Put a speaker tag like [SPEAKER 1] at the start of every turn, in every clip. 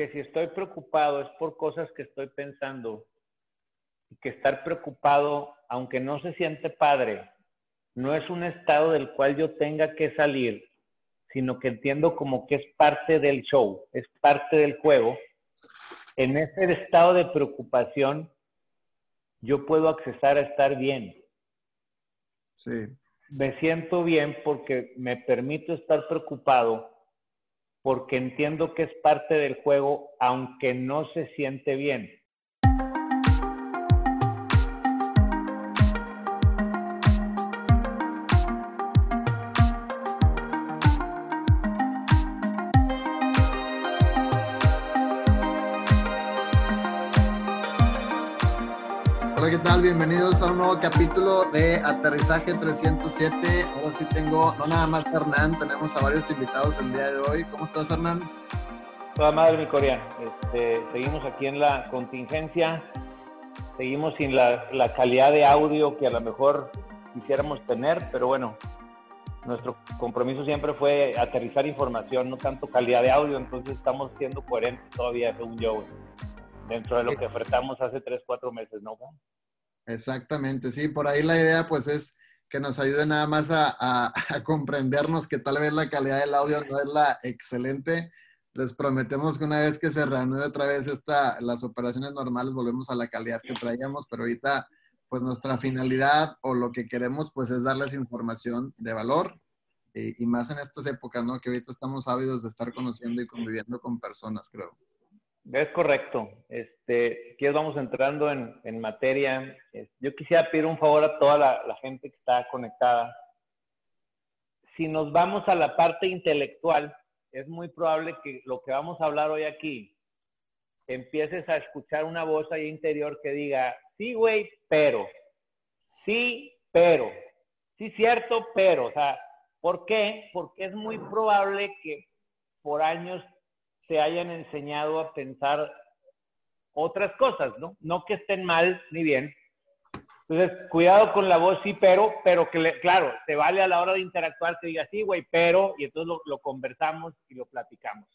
[SPEAKER 1] que si estoy preocupado es por cosas que estoy pensando y que estar preocupado, aunque no se siente padre, no es un estado del cual yo tenga que salir, sino que entiendo como que es parte del show, es parte del juego. En ese estado de preocupación, yo puedo accesar a estar bien.
[SPEAKER 2] Sí.
[SPEAKER 1] Me siento bien porque me permito estar preocupado, porque entiendo que es parte del juego, aunque no se siente bien.
[SPEAKER 2] Tal? Bienvenidos a un nuevo capítulo de Aterrizaje 307. Ahora sí tengo, no nada más Hernán, tenemos a varios invitados el día de hoy. ¿Cómo estás, Hernán?
[SPEAKER 1] Toda madre, mi coreano. Este, seguimos aquí en la contingencia, seguimos sin la, la calidad de audio que a lo mejor quisiéramos tener, pero bueno, nuestro compromiso siempre fue aterrizar información, no tanto calidad de audio, entonces estamos siendo coherentes todavía, según yo, dentro de lo que ofertamos hace tres, cuatro meses, ¿no?
[SPEAKER 2] Exactamente, sí, por ahí la idea pues es que nos ayude nada más a, comprendernos que tal vez la calidad del audio no es la excelente. Les prometemos que una vez que se reanude otra vez esta, las operaciones normales volvemos a la calidad que traíamos, pero ahorita pues nuestra finalidad o lo que queremos pues es darles información de valor y, y más en estas épocas, ¿no? Que ahorita estamos ávidos de estar conociendo y conviviendo con personas, creo.
[SPEAKER 1] Es correcto. Este, aquí vamos entrando en, en materia. Yo quisiera pedir un favor a toda la, la, gente que está conectada. Si nos vamos a la parte intelectual, es muy probable que lo que vamos a hablar hoy aquí, empieces a escuchar una voz ahí interior que diga, sí, güey, pero, sí, pero, sí, cierto, pero. O sea, ¿por qué? Porque es muy probable que por años se hayan enseñado a pensar otras cosas, ¿no? No que estén mal ni bien. Entonces, cuidado con la voz, sí, pero, pero que, claro, te vale a la hora de interactuar que diga sí, güey, pero, y entonces lo, lo, conversamos y lo platicamos.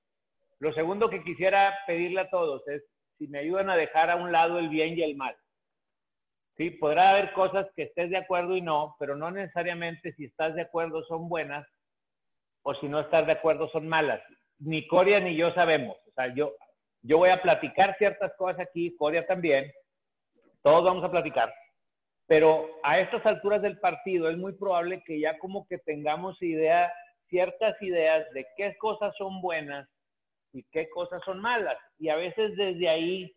[SPEAKER 1] Lo segundo que quisiera pedirle a todos es si me ayudan a dejar a un lado el bien y el mal. Sí, podrá haber cosas que estés de acuerdo y no, pero no necesariamente si estás de acuerdo son buenas o si no estás de acuerdo son malas ni Coria ni yo sabemos. O sea, yo, yo voy a platicar ciertas cosas aquí, Coria también, todos vamos a platicar, pero a estas alturas del partido es muy probable que ya como que tengamos idea, ciertas ideas de qué cosas son buenas y qué cosas son malas. Y a veces desde ahí,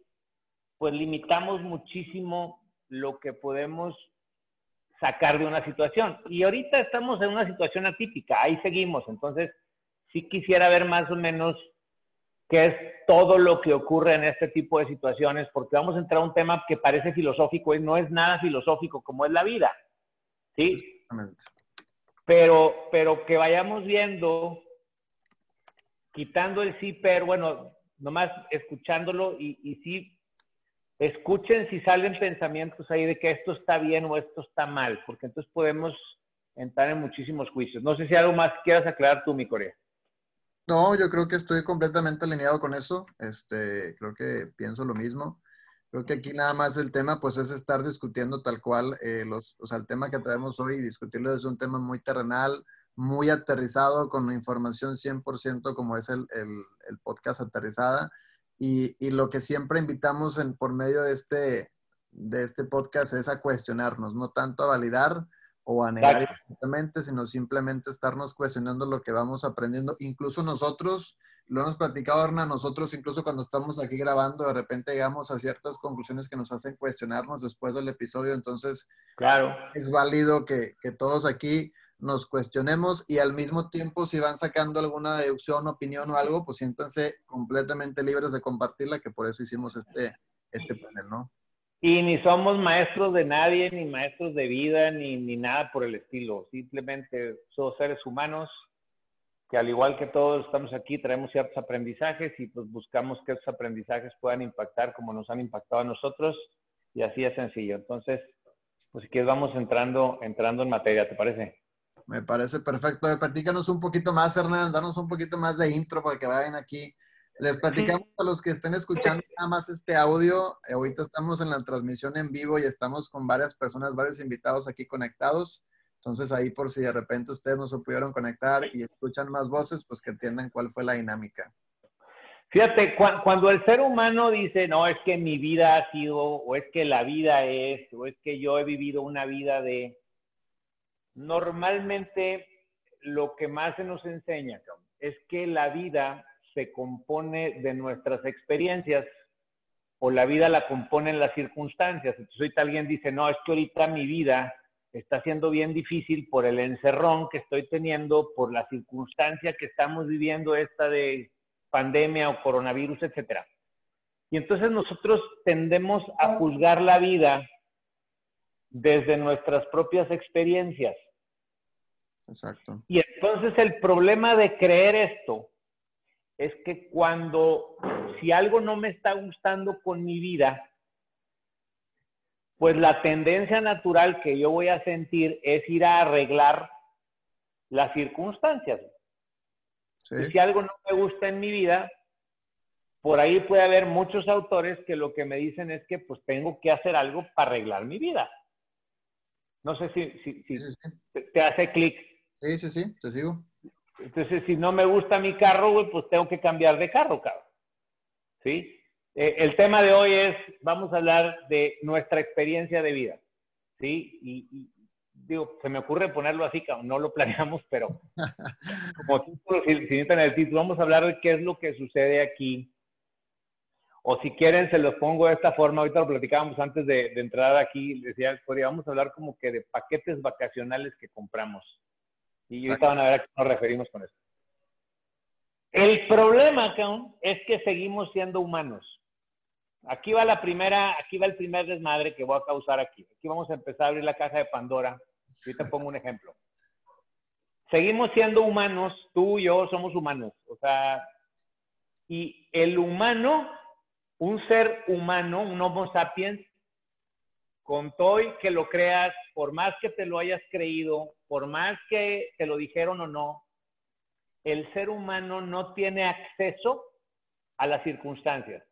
[SPEAKER 1] pues limitamos muchísimo lo que podemos sacar de una situación. Y ahorita estamos en una situación atípica, ahí seguimos. Entonces, sí quisiera ver más o menos qué es todo lo que ocurre en este tipo de situaciones, porque vamos a entrar a un tema que parece filosófico y no es nada filosófico como es la vida. ¿Sí? Pero, pero que vayamos viendo, quitando el sí, pero bueno, nomás escuchándolo y, y sí, escuchen si salen pensamientos ahí de que esto está bien o esto está mal, porque entonces podemos entrar en muchísimos juicios. No sé si algo más quieras aclarar tú, mi Corea.
[SPEAKER 2] No, yo creo que estoy completamente alineado con eso. Este, creo que pienso lo mismo. Creo que aquí nada más el tema, pues, es estar discutiendo tal cual, eh, los, o sea, el tema que traemos hoy, discutirlo es un tema muy terrenal, muy aterrizado, con información 100% como es el, el, el podcast aterrizada. Y, y, lo que siempre invitamos en, por medio de este, de este podcast es a cuestionarnos, no tanto a validar, o a negar exactamente, sino simplemente estarnos cuestionando lo que vamos aprendiendo. Incluso nosotros, lo hemos platicado, Hernán, nosotros incluso cuando estamos aquí grabando, de repente llegamos a ciertas conclusiones que nos hacen cuestionarnos después del episodio. Entonces,
[SPEAKER 1] claro.
[SPEAKER 2] es válido que, que todos aquí nos cuestionemos y al mismo tiempo si van sacando alguna deducción, opinión o algo, pues siéntanse completamente libres de compartirla, que por eso hicimos este, este panel, ¿no?
[SPEAKER 1] Y ni somos maestros de nadie, ni maestros de vida, ni, ni nada por el estilo. Simplemente somos seres humanos que al igual que todos estamos aquí, traemos ciertos aprendizajes y pues buscamos que esos aprendizajes puedan impactar como nos han impactado a nosotros y así es sencillo. Entonces, pues si quieres vamos entrando, entrando en materia, ¿te parece?
[SPEAKER 2] Me parece perfecto. Platícanos un poquito más, Hernán, danos un poquito más de intro para que vayan aquí Les platicamos a los que estén escuchando nada más este audio. Ahorita estamos en la transmisión en vivo y estamos con varias personas, varios invitados aquí conectados. Entonces ahí por si de repente ustedes no se pudieron conectar y escuchan más voces, pues que entiendan cuál fue la dinámica.
[SPEAKER 1] Fíjate, cuando el ser humano dice, no, es que mi vida ha sido, o es que la vida es, o es que yo he vivido una vida de, normalmente lo que más se nos enseña es que la vida se compone de nuestras experiencias o la vida la componen las circunstancias. Entonces ahorita alguien dice, no, es que ahorita mi vida está siendo bien difícil por el encerrón que estoy teniendo, por la circunstancia que estamos viviendo esta de pandemia o coronavirus, etcétera. Y entonces nosotros tendemos a juzgar la vida desde nuestras propias experiencias.
[SPEAKER 2] Exacto.
[SPEAKER 1] Y entonces el problema de creer esto es que cuando, si algo no me está gustando con mi vida, pues la tendencia natural que yo voy a sentir es ir a arreglar las circunstancias. Y si algo no me gusta en mi vida, por ahí puede haber muchos autores que lo que me dicen es que pues tengo que hacer algo para arreglar mi vida. No sé si, si, te hace clic.
[SPEAKER 2] Sí, sí, sí, te sigo.
[SPEAKER 1] Entonces, si no me gusta mi carro, güey, pues tengo que cambiar de carro, cabrón. ¿Sí? Eh, el tema de hoy es, vamos a hablar de nuestra experiencia de vida. ¿Sí? Y, digo, se me ocurre ponerlo así, cabrón, no lo planeamos, pero como título, si, si necesitan el título, vamos a hablar de qué es lo que sucede aquí. O si quieren, se los pongo de esta forma. Ahorita lo platicábamos antes de, de entrar aquí. Decía, a hablar como que de paquetes vacacionales que compramos. Y ahorita van a ver a qué nos referimos con esto. El problema, Caun, es que seguimos siendo humanos. Aquí va la primera, aquí va el primer desmadre que voy a causar aquí. Aquí vamos a empezar a abrir la caja de Pandora. Ahorita pongo un ejemplo. Seguimos siendo humanos, tú y yo somos humanos. O sea, y el humano, un ser humano, un Homo sapiens, con todo y que lo creas, por más que te lo hayas creído, por más que te lo dijeron o no, el ser humano no tiene acceso a las circunstancias.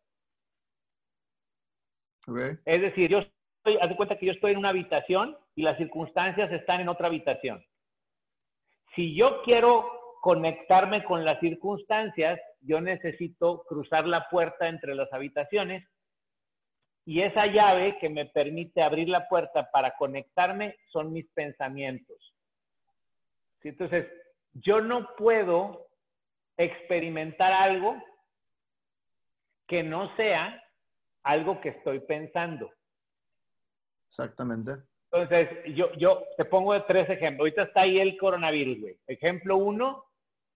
[SPEAKER 1] Es decir, yo estoy, haz de cuenta que yo estoy en una habitación y las circunstancias están en otra habitación. Si yo quiero conectarme con las circunstancias, yo necesito cruzar la puerta entre las habitaciones y esa llave que me permite abrir la puerta para conectarme son mis pensamientos. Entonces, yo no puedo experimentar algo que no sea algo que estoy pensando.
[SPEAKER 2] Exactamente.
[SPEAKER 1] Entonces, yo, yo te pongo tres ejemplos. Ahorita está ahí el coronavirus, güey. Ejemplo uno,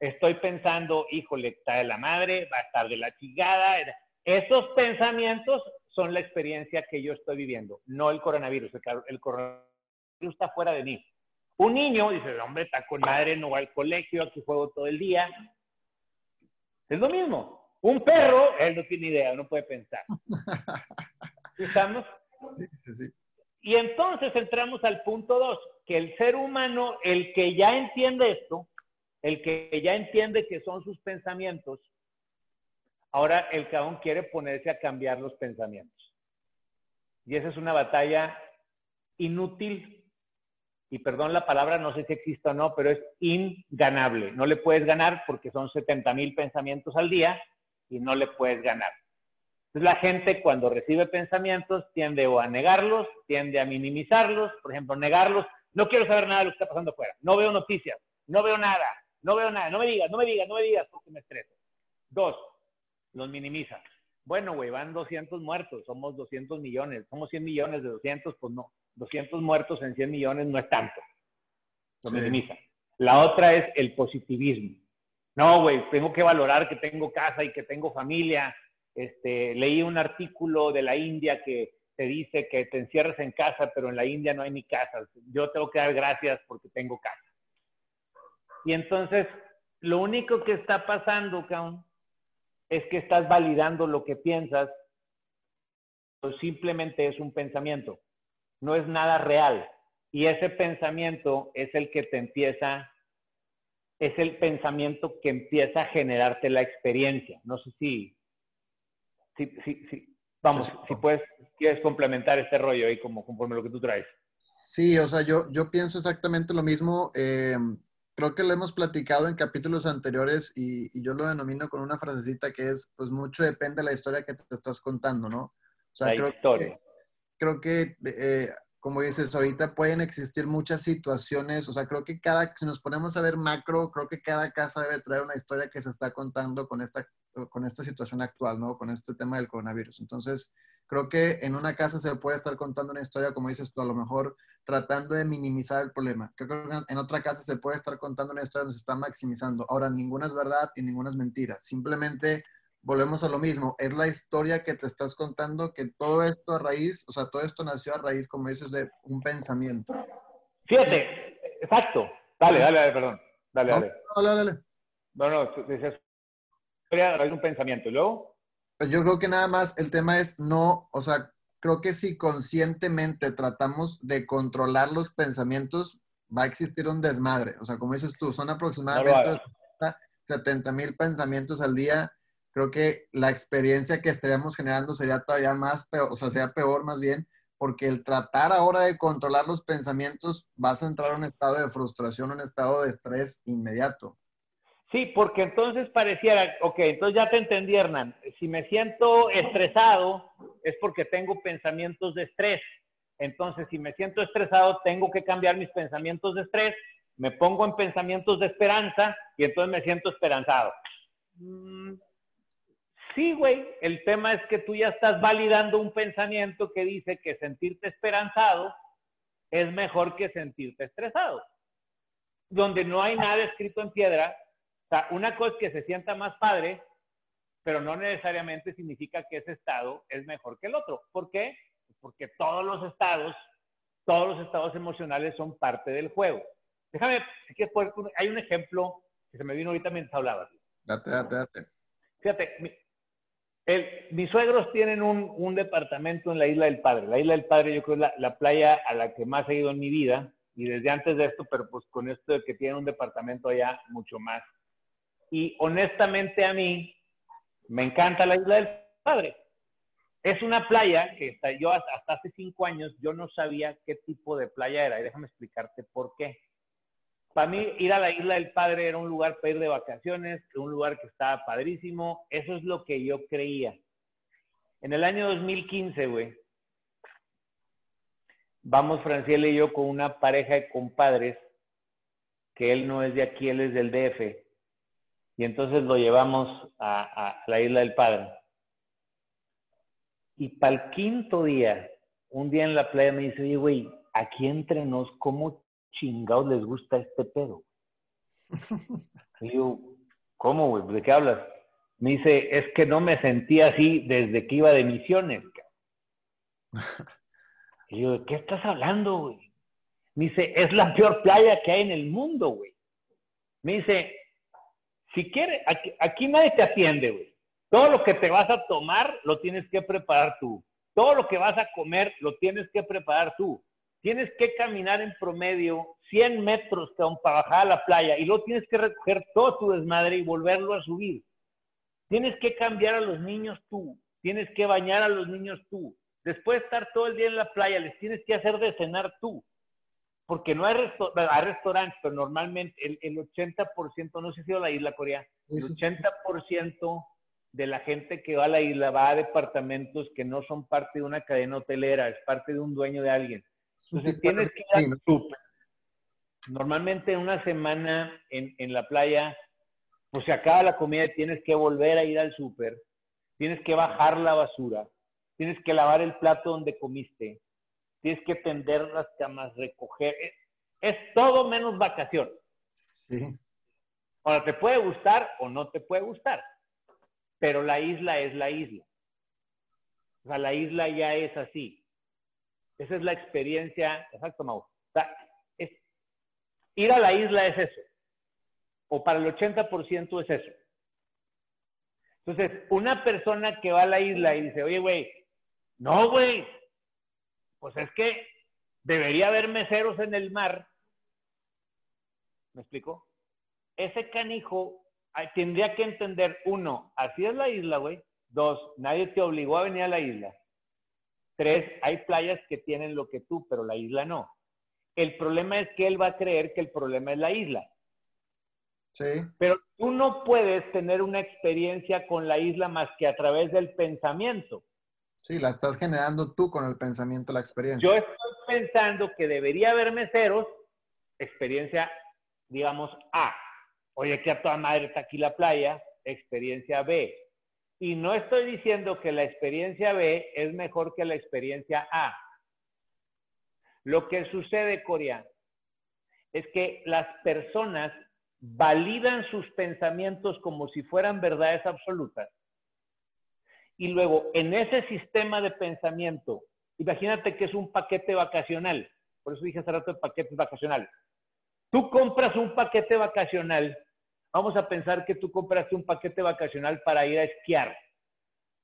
[SPEAKER 1] estoy pensando, híjole, está de la madre, va a estar de la chingada. Esos pensamientos son la experiencia que yo estoy viviendo, no el coronavirus. El, coronavirus está fuera de mí. Un niño dice, hombre, está con madre, no va al colegio, aquí juego todo el día. Es lo mismo. Un perro, él no tiene idea, no puede pensar. ¿Estamos? Sí, sí. Y entonces entramos al punto dos, que el ser humano, el que ya entiende esto, el que ya entiende que son sus pensamientos, ahora el cabrón quiere ponerse a cambiar los pensamientos. Y esa es una batalla inútil y perdón la palabra, no sé si existe o no, pero es inganable. No le puedes ganar porque son 70 mil pensamientos al día y no le puedes ganar. Entonces la gente cuando recibe pensamientos tiende o a negarlos, tiende a minimizarlos, por ejemplo, negarlos, no quiero saber nada de lo que está pasando afuera, no veo noticias, no veo nada, no veo nada, no me digas, no me digas, no me digas porque me estreso. Dos, los minimiza. Bueno, güey, van 200 muertos, somos 200 millones, somos 100 millones de 200, pues no, 200 muertos en 100 millones no es tanto. Lo minimiza. La otra es el positivismo. No, güey, tengo que valorar que tengo casa y que tengo familia. Este, leí un artículo de la India que te dice que te encierres en casa, pero en la India no hay ni casas. Yo tengo que dar gracias porque tengo casa. Y entonces, lo único que está pasando, Kaun, es que estás validando lo que piensas, o simplemente es un pensamiento, no es nada real. Y ese pensamiento es el que te empieza es el pensamiento que empieza a generarte la experiencia. No sé si, si, si, vamos, si puedes, quieres complementar este rollo ahí como conforme lo que tú traes.
[SPEAKER 2] Sí, o sea, yo, yo pienso exactamente lo mismo. Eh, creo que lo hemos platicado en capítulos anteriores y, yo lo denomino con una frasecita que es, pues mucho depende de la historia que te estás contando, ¿no? O sea, creo que, creo que eh, como dices, ahorita pueden existir muchas situaciones, o sea, creo que cada, si nos ponemos a ver macro, creo que cada casa debe traer una historia que se está contando con esta, con esta situación actual, ¿no? Con este tema del coronavirus. Entonces, creo que en una casa se puede estar contando una historia, como dices tú, a lo mejor tratando de minimizar el problema. Creo que en otra casa se puede estar contando una historia donde se está maximizando. Ahora, ninguna es verdad y ninguna es mentira. Simplemente volvemos a lo mismo, es la historia que te estás contando, que todo esto a raíz, o sea, todo esto nació a raíz, como dices, de un pensamiento.
[SPEAKER 1] Fíjate, exacto. Dale, dale, dale, perdón. Dale, dale.
[SPEAKER 2] Dale, dale.
[SPEAKER 1] No, no, dices, historia a raíz de un pensamiento. ¿Y luego?
[SPEAKER 2] Yo creo que nada más el tema es no, o sea, creo que si conscientemente tratamos de controlar los pensamientos, va a existir un desmadre. O sea, como dices tú, son aproximadamente 70 mil pensamientos al día creo que la experiencia que estaríamos generando sería todavía más peor, o sea, sería peor más bien, porque el tratar ahora de controlar los pensamientos vas a entrar a un estado de frustración, un estado de estrés inmediato.
[SPEAKER 1] Sí, porque entonces pareciera, ok, entonces ya te entendí, Hernán. Si me siento estresado es porque tengo pensamientos de estrés. Entonces, si me siento estresado, tengo que cambiar mis pensamientos de estrés, me pongo en pensamientos de esperanza y entonces me siento esperanzado. Mm, Sí, güey, el tema es que tú ya estás validando un pensamiento que dice que sentirte esperanzado es mejor que sentirte estresado. Donde no hay nada escrito en piedra. O sea, una cosa es que se sienta más padre, pero no necesariamente significa que ese estado es mejor que el otro. ¿Por qué? Porque todos los estados, todos los estados emocionales son parte del juego. Déjame, si quieres, hay un ejemplo que se me vino ahorita mientras hablabas.
[SPEAKER 2] Date, date, date.
[SPEAKER 1] Fíjate, mis suegros tienen un, departamento en la Isla del Padre. La Isla del Padre yo creo es la, playa a la que más he ido en mi vida y desde antes de esto, pero pues con esto de que tienen un departamento allá, mucho más. Y honestamente a mí me encanta la Isla del Padre. Es una playa que yo hasta, hasta hace cinco años yo no sabía qué tipo de playa era y déjame explicarte por qué. Para mí, ir a la Isla del Padre era un lugar para ir de vacaciones, un lugar que estaba padrísimo. Eso es lo que yo creía. En el año 2015, güey, vamos Franciela y yo con una pareja de compadres, que él no es de aquí, él es del DF. Y entonces lo llevamos a, a la Isla del Padre. Y para el quinto día, un día en la playa me dice, oye, güey, aquí entre nos, ¿cómo chingados les gusta este pedo? Y yo, ¿cómo, güey? ¿De qué hablas? Me dice, es que no me sentía así desde que iba de misiones. Y yo, ¿qué estás hablando, güey? Me dice, es la peor playa que hay en el mundo, güey. Me dice, si quieres, aquí, nadie te atiende, güey. Todo lo que te vas a tomar lo tienes que preparar tú. Todo lo que vas a comer lo tienes que preparar tú tienes que caminar en promedio 100 metros para bajar a la playa y luego tienes que recoger todo tu desmadre y volverlo a subir. Tienes que cambiar a los niños tú, tienes que bañar a los niños tú. Después de estar todo el día en la playa, les tienes que hacer de cenar tú. Porque no hay, restaurantes, pero normalmente el, 80%, no sé si va a la isla Corea, el 80% de la gente que va a la isla va a departamentos que no son parte de una cadena hotelera, es parte de un dueño de alguien. Entonces tienes que ir al súper. Normalmente una semana en, en, la playa, pues se acaba la comida y tienes que volver a ir al súper. Tienes que bajar la basura. Tienes que lavar el plato donde comiste. Tienes que tender las camas, recoger. Es, todo menos vacación. Sí. Ahora, te puede gustar o no te puede gustar. Pero la isla es la isla. O sea, la isla ya es así. Esa es la experiencia, exacto, Mau. ir a la isla es eso. O para el 80% es eso. Entonces, una persona que va a la isla y dice, oye, güey, no, güey, pues es que debería haber meseros en el mar. ¿Me explico? ese canijo tendría que entender, uno, así es la isla, güey. Dos, nadie te obligó a venir a la isla. Tres, hay playas que tienen lo que tú, pero la isla no. El problema es que él va a creer que el problema es la isla.
[SPEAKER 2] Sí.
[SPEAKER 1] Pero tú no puedes tener una experiencia con la isla más que a través del pensamiento.
[SPEAKER 2] Sí, la estás generando tú con el pensamiento, la experiencia.
[SPEAKER 1] Yo estoy pensando que debería haber meseros, experiencia, digamos, A. Oye, que a toda madre está aquí la playa, experiencia B. Y no estoy diciendo que la experiencia B es mejor que la experiencia A. Lo que sucede, Corea, es que las personas validan sus pensamientos como si fueran verdades absolutas. Y luego, en ese sistema de pensamiento, imagínate que es un paquete vacacional. Por eso dije hace rato de paquete vacacional. Tú compras un paquete vacacional. Vamos a pensar que tú compraste un paquete vacacional para ir a esquiar.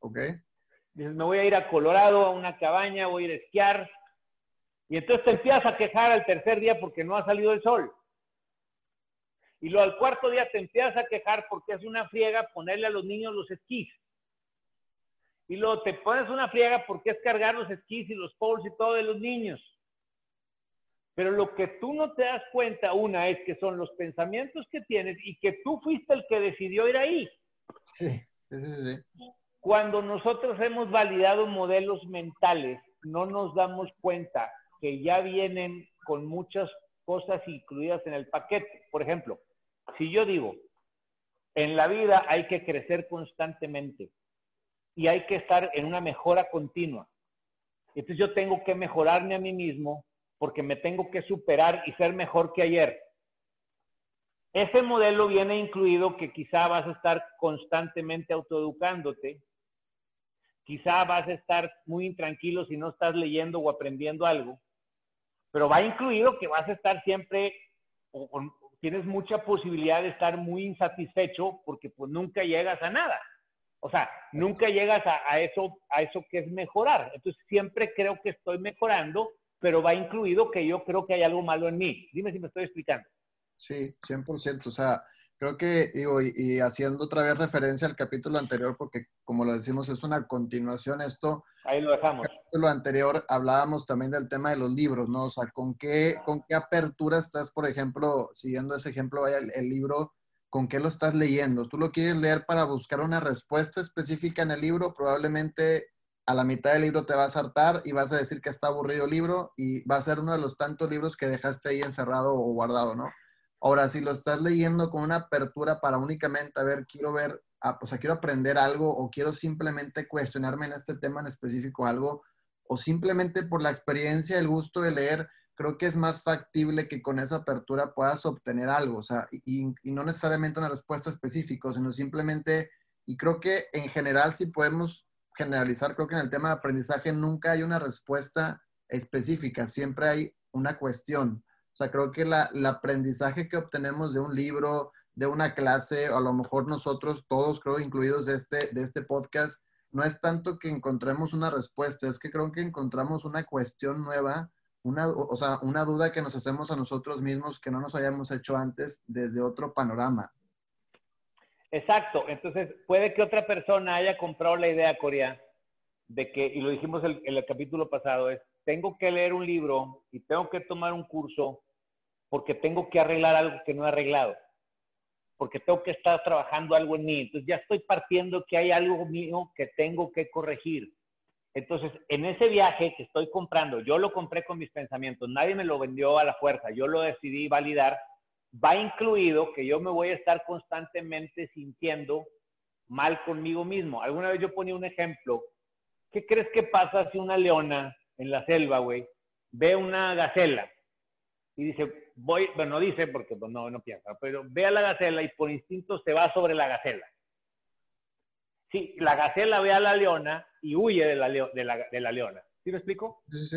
[SPEAKER 2] Ok.
[SPEAKER 1] Dices, me voy a ir a Colorado, a una cabaña, voy a ir a esquiar. Y entonces te empiezas a quejar al tercer día porque no ha salido el sol. Y luego al cuarto día te empiezas a quejar porque es una friega ponerle a los niños los esquís. Y luego te pones una friega porque es cargar los esquís y los poles y todo de los niños. Pero lo que tú no te das cuenta, una, es que son los pensamientos que tienes y que tú fuiste el que decidió ir ahí.
[SPEAKER 2] Sí, sí, sí, sí.
[SPEAKER 1] Cuando nosotros hemos validado modelos mentales, no nos damos cuenta que ya vienen con muchas cosas incluidas en el paquete. Por ejemplo, si yo digo, en la vida hay que crecer constantemente y hay que estar en una mejora continua. Entonces yo tengo que mejorarme a mí mismo porque me tengo que superar y ser mejor que ayer. Ese modelo viene incluido que quizá vas a estar constantemente autoeducándote, quizá vas a estar muy intranquilo si no estás leyendo o aprendiendo algo, pero va incluido que vas a estar siempre, o, tienes mucha posibilidad de estar muy insatisfecho porque pues nunca llegas a nada. O sea, nunca llegas a, eso, a eso que es mejorar. Entonces, siempre creo que estoy mejorando, pero va incluido que yo creo que hay algo malo en mí. Dime si me estoy explicando.
[SPEAKER 2] Sí, 100%. O sea, creo que, digo, y, haciendo otra vez referencia al capítulo anterior, porque como lo decimos, es una continuación esto.
[SPEAKER 1] Ahí lo dejamos.
[SPEAKER 2] En el capítulo anterior hablábamos también del tema de los libros, ¿no? O sea, ¿con qué, con qué apertura estás, por ejemplo, siguiendo ese ejemplo, vaya el libro con qué lo estás leyendo. Tú lo quieres leer para buscar una respuesta específica en el libro, probablemente a la mitad del libro te vas a hartar y vas a decir que está aburrido el libro y va a ser uno de los tantos libros que dejaste ahí encerrado o guardado, ¿no? Ahora, si lo estás leyendo con una apertura para únicamente, a ver, quiero ver, ah, o sea, quiero aprender algo o quiero simplemente cuestionarme en este tema en específico algo, o simplemente por la experiencia, el gusto de leer, creo que es más factible que con esa apertura puedas obtener algo, o sea, y, no necesariamente una respuesta específica, sino simplemente, y creo que en general si podemos generalizar, creo que en el tema de aprendizaje nunca hay una respuesta específica, siempre hay una cuestión. O sea, creo que la, el aprendizaje que obtenemos de un libro, de una clase, o a lo mejor nosotros todos, creo, incluidos de este, de este podcast, no es tanto que encontremos una respuesta, es que creo que encontramos una cuestión nueva una, o sea, una duda que nos hacemos a nosotros mismos que no nos hayamos hecho antes desde otro panorama.
[SPEAKER 1] Exacto. Entonces, puede que otra persona haya comprado la idea, Corea, de que, y lo dijimos en el, capítulo pasado, es, tengo que leer un libro y tengo que tomar un curso porque tengo que arreglar algo que no he arreglado, porque tengo que estar trabajando algo en mí. Entonces, ya estoy partiendo que hay algo mío que tengo que corregir. Entonces, en ese viaje que estoy comprando, yo lo compré con mis pensamientos, nadie me lo vendió a la fuerza, yo lo decidí validar, va incluido que yo me voy a estar constantemente sintiendo mal conmigo mismo. Alguna vez yo ponía un ejemplo, ¿qué crees que pasa si una leona en la selva, güey, ve una gacela y dice, voy, bueno, no dice porque pues, no, no piensa, pero ve a la gacela y por instinto se va sobre la gacela. Sí, la gacela ve a la leona y huye de la, de la, de la leona. ¿Sí lo explico?
[SPEAKER 2] Sí, sí.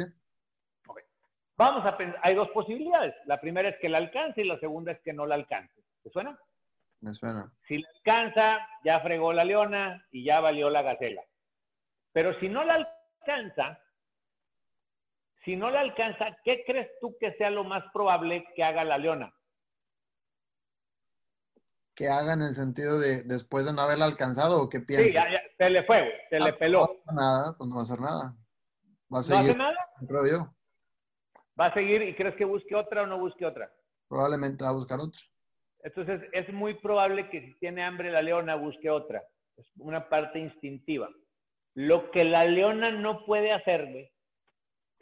[SPEAKER 1] Vamos a pensar, hay dos posibilidades. La primera es que la alcance y la segunda es que no la alcance. ¿Te suena?
[SPEAKER 2] Me suena.
[SPEAKER 1] Si la alcanza, ya fregó la leona y ya valió la gacela. Pero si no la alcanza, si no la alcanza, ¿qué crees tú que sea lo más probable que haga la leona?
[SPEAKER 2] Que haga en el sentido de después de no haberla alcanzado o qué piensa?
[SPEAKER 1] Sí, ya, se le fue, güey, se le ah, peló.
[SPEAKER 2] No nada, pues no va a hacer nada.
[SPEAKER 1] Va a seguir, ¿No hace nada?
[SPEAKER 2] Creo yo.
[SPEAKER 1] ¿Va a seguir y crees que busque otra o no busque otra?
[SPEAKER 2] Probablemente va a buscar otra.
[SPEAKER 1] Entonces, es muy probable que si tiene hambre la leona busque otra. Es una parte instintiva. Lo que la leona no puede hacerle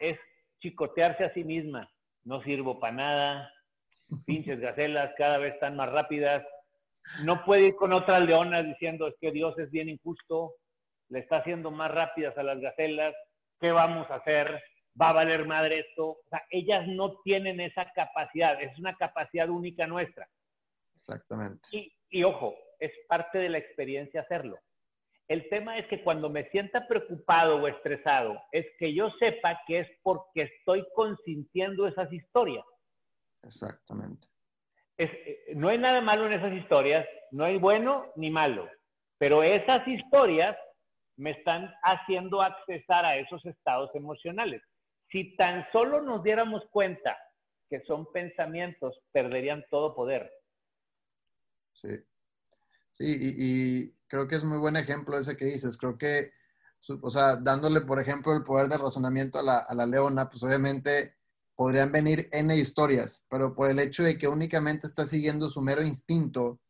[SPEAKER 1] es chicotearse a sí misma. No sirvo para nada, pinches gacelas cada vez están más rápidas. No puede ir con otras leonas diciendo es que Dios es bien injusto, le está haciendo más rápidas a las gacelas, ¿qué vamos a hacer? ¿Va a valer madre esto? O sea, ellas no tienen esa capacidad, es una capacidad única nuestra.
[SPEAKER 2] Exactamente.
[SPEAKER 1] Y, y ojo, es parte de la experiencia hacerlo. El tema es que cuando me sienta preocupado o estresado, es que yo sepa que es porque estoy consintiendo esas historias.
[SPEAKER 2] Exactamente.
[SPEAKER 1] Eh, no hay nada malo en esas historias, no hay bueno ni malo, pero esas historias me están haciendo accesar a esos estados emocionales. Si tan solo nos diéramos cuenta que son pensamientos, perderían todo poder.
[SPEAKER 2] Sí. Sí, y, creo que es muy buen ejemplo ese que dices. Creo que, o sea, dándole, por ejemplo, el poder de razonamiento a la, a la leona, pues obviamente podrían venir N historias, pero por el hecho de que únicamente está siguiendo su mero instinto,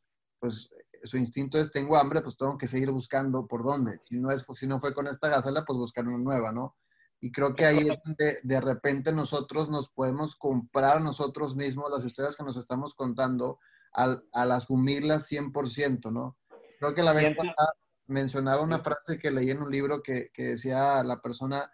[SPEAKER 2] pues su instinto es tengo hambre, pues tengo que seguir buscando por dónde. Si no, es, si no fue con esta gacela, pues buscar una nueva, ¿no? Y creo que ahí es donde de repente nosotros nos podemos comprar nosotros mismos las historias que nos estamos contando al, al asumirlas 100%, ¿no? Creo que la vez pasada mencionaba una frase que leí en un libro que, que decía la persona,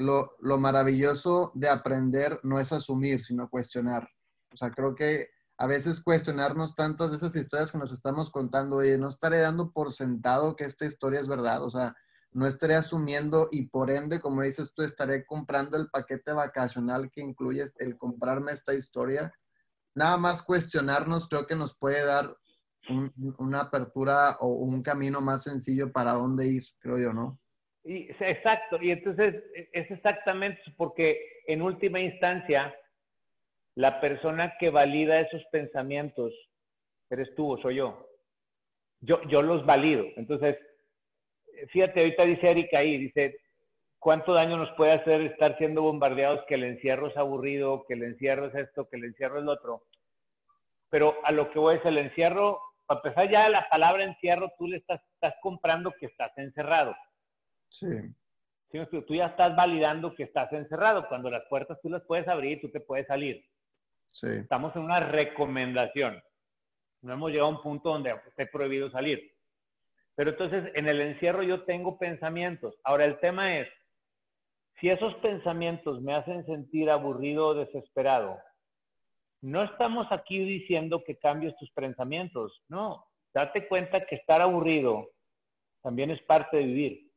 [SPEAKER 2] lo, lo, maravilloso de aprender no es asumir, sino cuestionar. O sea, creo que a veces cuestionarnos tantas de esas historias que nos estamos contando, oye, no estaré dando por sentado que esta historia es verdad, o sea, no estaré asumiendo y por ende, como dices tú, estaré comprando el paquete vacacional que incluye el comprarme esta historia nada más cuestionarnos creo que nos puede dar una apertura o un camino más sencillo para dónde ir, creo yo, ¿no?
[SPEAKER 1] Y, exacto, y entonces e, es exactamente porque en última instancia la persona que valida esos pensamientos eres tú o soy yo. Yo, yo los valido. Entonces, fíjate, ahorita dice Erika ahí, dice, cuánto daño nos puede hacer estar siendo bombardeados que el encierro es aburrido, que el encierro es esto, que el encierro es lo otro. Pero a lo que voy es el encierro, para empezar ya la palabra encierro, tú le estás, estás comprando que estás encerrado.
[SPEAKER 2] Sí.
[SPEAKER 1] Tú ya estás validando que estás encerrado. Cuando las puertas tú las puedes abrir, tú te puedes salir.
[SPEAKER 2] Sí.
[SPEAKER 1] Estamos en una recomendación. No hemos llegado a un punto donde esté prohibido salir. Pero entonces en el encierro yo tengo pensamientos. Ahora el tema es, si esos pensamientos me hacen sentir aburrido o desesperado, no estamos aquí diciendo que cambies tus pensamientos, no. Date cuenta que estar aburrido también es parte de vivir.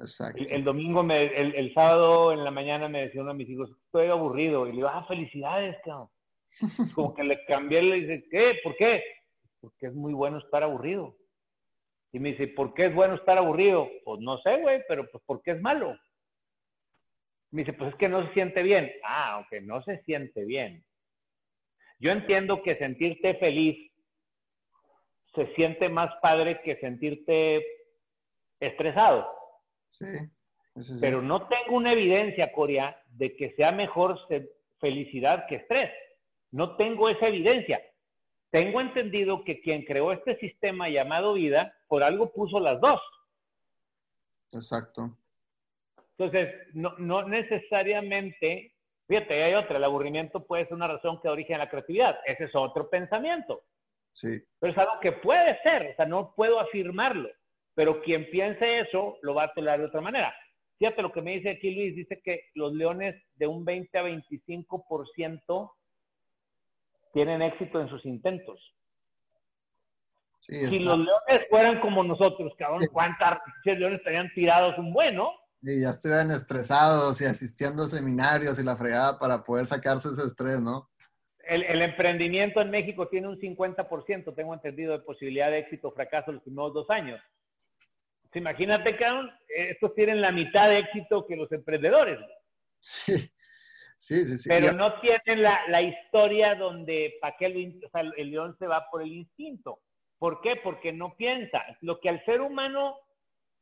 [SPEAKER 2] Exacto.
[SPEAKER 1] El, domingo, el, sábado en la mañana me decía uno de mis hijos, estoy aburrido. Y le digo, ah, felicidades, cabrón. Como que le cambié, le dice, ¿qué? ¿Por qué? Porque es muy bueno estar aburrido. Y me dice, ¿por qué es bueno estar aburrido? Pues no sé, güey, pero pues porque es malo. Me dice, pues es que no se siente bien. Ah, aunque no se siente bien. Yo entiendo que sentirte feliz se siente más padre que sentirte estresado.
[SPEAKER 2] Sí,
[SPEAKER 1] Pero no tengo una evidencia, Coria, de que sea mejor felicidad que estrés. No tengo esa evidencia. Tengo entendido que quien creó este sistema llamado vida, por algo puso las dos.
[SPEAKER 2] Exacto.
[SPEAKER 1] Entonces, no, no necesariamente, fíjate, hay otra, el aburrimiento puede ser una razón que da origen a la creatividad. Ese es otro pensamiento.
[SPEAKER 2] Sí.
[SPEAKER 1] Pero es algo que puede ser, o sea, no puedo afirmarlo. Pero quien piense eso lo va a tolerar de otra manera. Fíjate lo que me dice aquí Luis, dice que los leones de un 20 a 25% tienen éxito en sus intentos. si los leones fueran como nosotros, cabrón, ¿cuántas leones estarían tirados un bueno?
[SPEAKER 2] Y ya estuvieran estresados y asistiendo a seminarios y la fregada para poder sacarse ese estrés, ¿no?
[SPEAKER 1] El, emprendimiento en México tiene un 50%, tengo entendido, de posibilidad de éxito o fracaso en los primeros dos años. Imagínate, cabrón, estos tienen la mitad de éxito que los emprendedores.
[SPEAKER 2] Sí, sí, sí. sí.
[SPEAKER 1] Pero no tienen la, la historia donde para qué el, el león se va por el instinto. ¿Por qué? Porque no piensa. Lo que al ser humano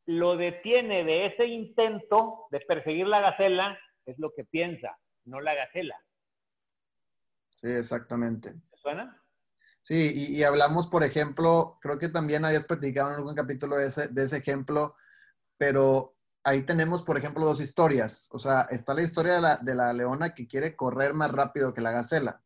[SPEAKER 1] lo detiene de ese intento de perseguir la gacela es lo que piensa, no la gacela.
[SPEAKER 2] Sí, exactamente.
[SPEAKER 1] suena?
[SPEAKER 2] Sí, y, hablamos, por ejemplo, creo que también habías platicado en algún capítulo de ese, de ese ejemplo, pero ahí tenemos, por ejemplo, dos historias. O sea, está la historia de la, de la leona que quiere correr más rápido que la gacela.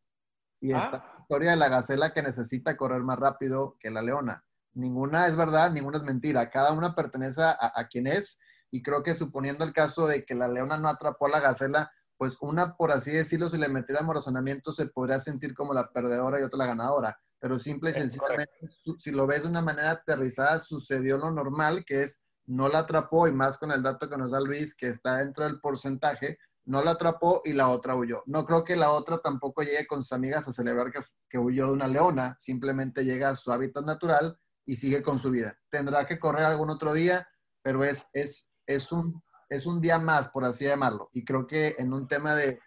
[SPEAKER 2] Y ah. está la historia de la gacela que necesita correr más rápido que la leona. Ninguna es verdad, ninguna es mentira. Cada una pertenece a, a quien es. Y creo que suponiendo el caso de que la leona no atrapó a la gacela, pues una, por así decirlo, si le metiéramos razonamiento, se podría sentir como la perdedora y otra la ganadora. Pero simple y sencillamente, si lo ves de una manera aterrizada, sucedió lo normal, que es no la atrapó, y más con el dato que nos da Luis, que está dentro del porcentaje, no la atrapó y la otra huyó. No creo que la otra tampoco llegue con sus amigas a celebrar que, que huyó de una leona, simplemente llega a su hábitat natural y sigue con su vida. Tendrá que correr algún otro día, pero es, es, es, un, es un día más, por así llamarlo. Y creo que en un tema de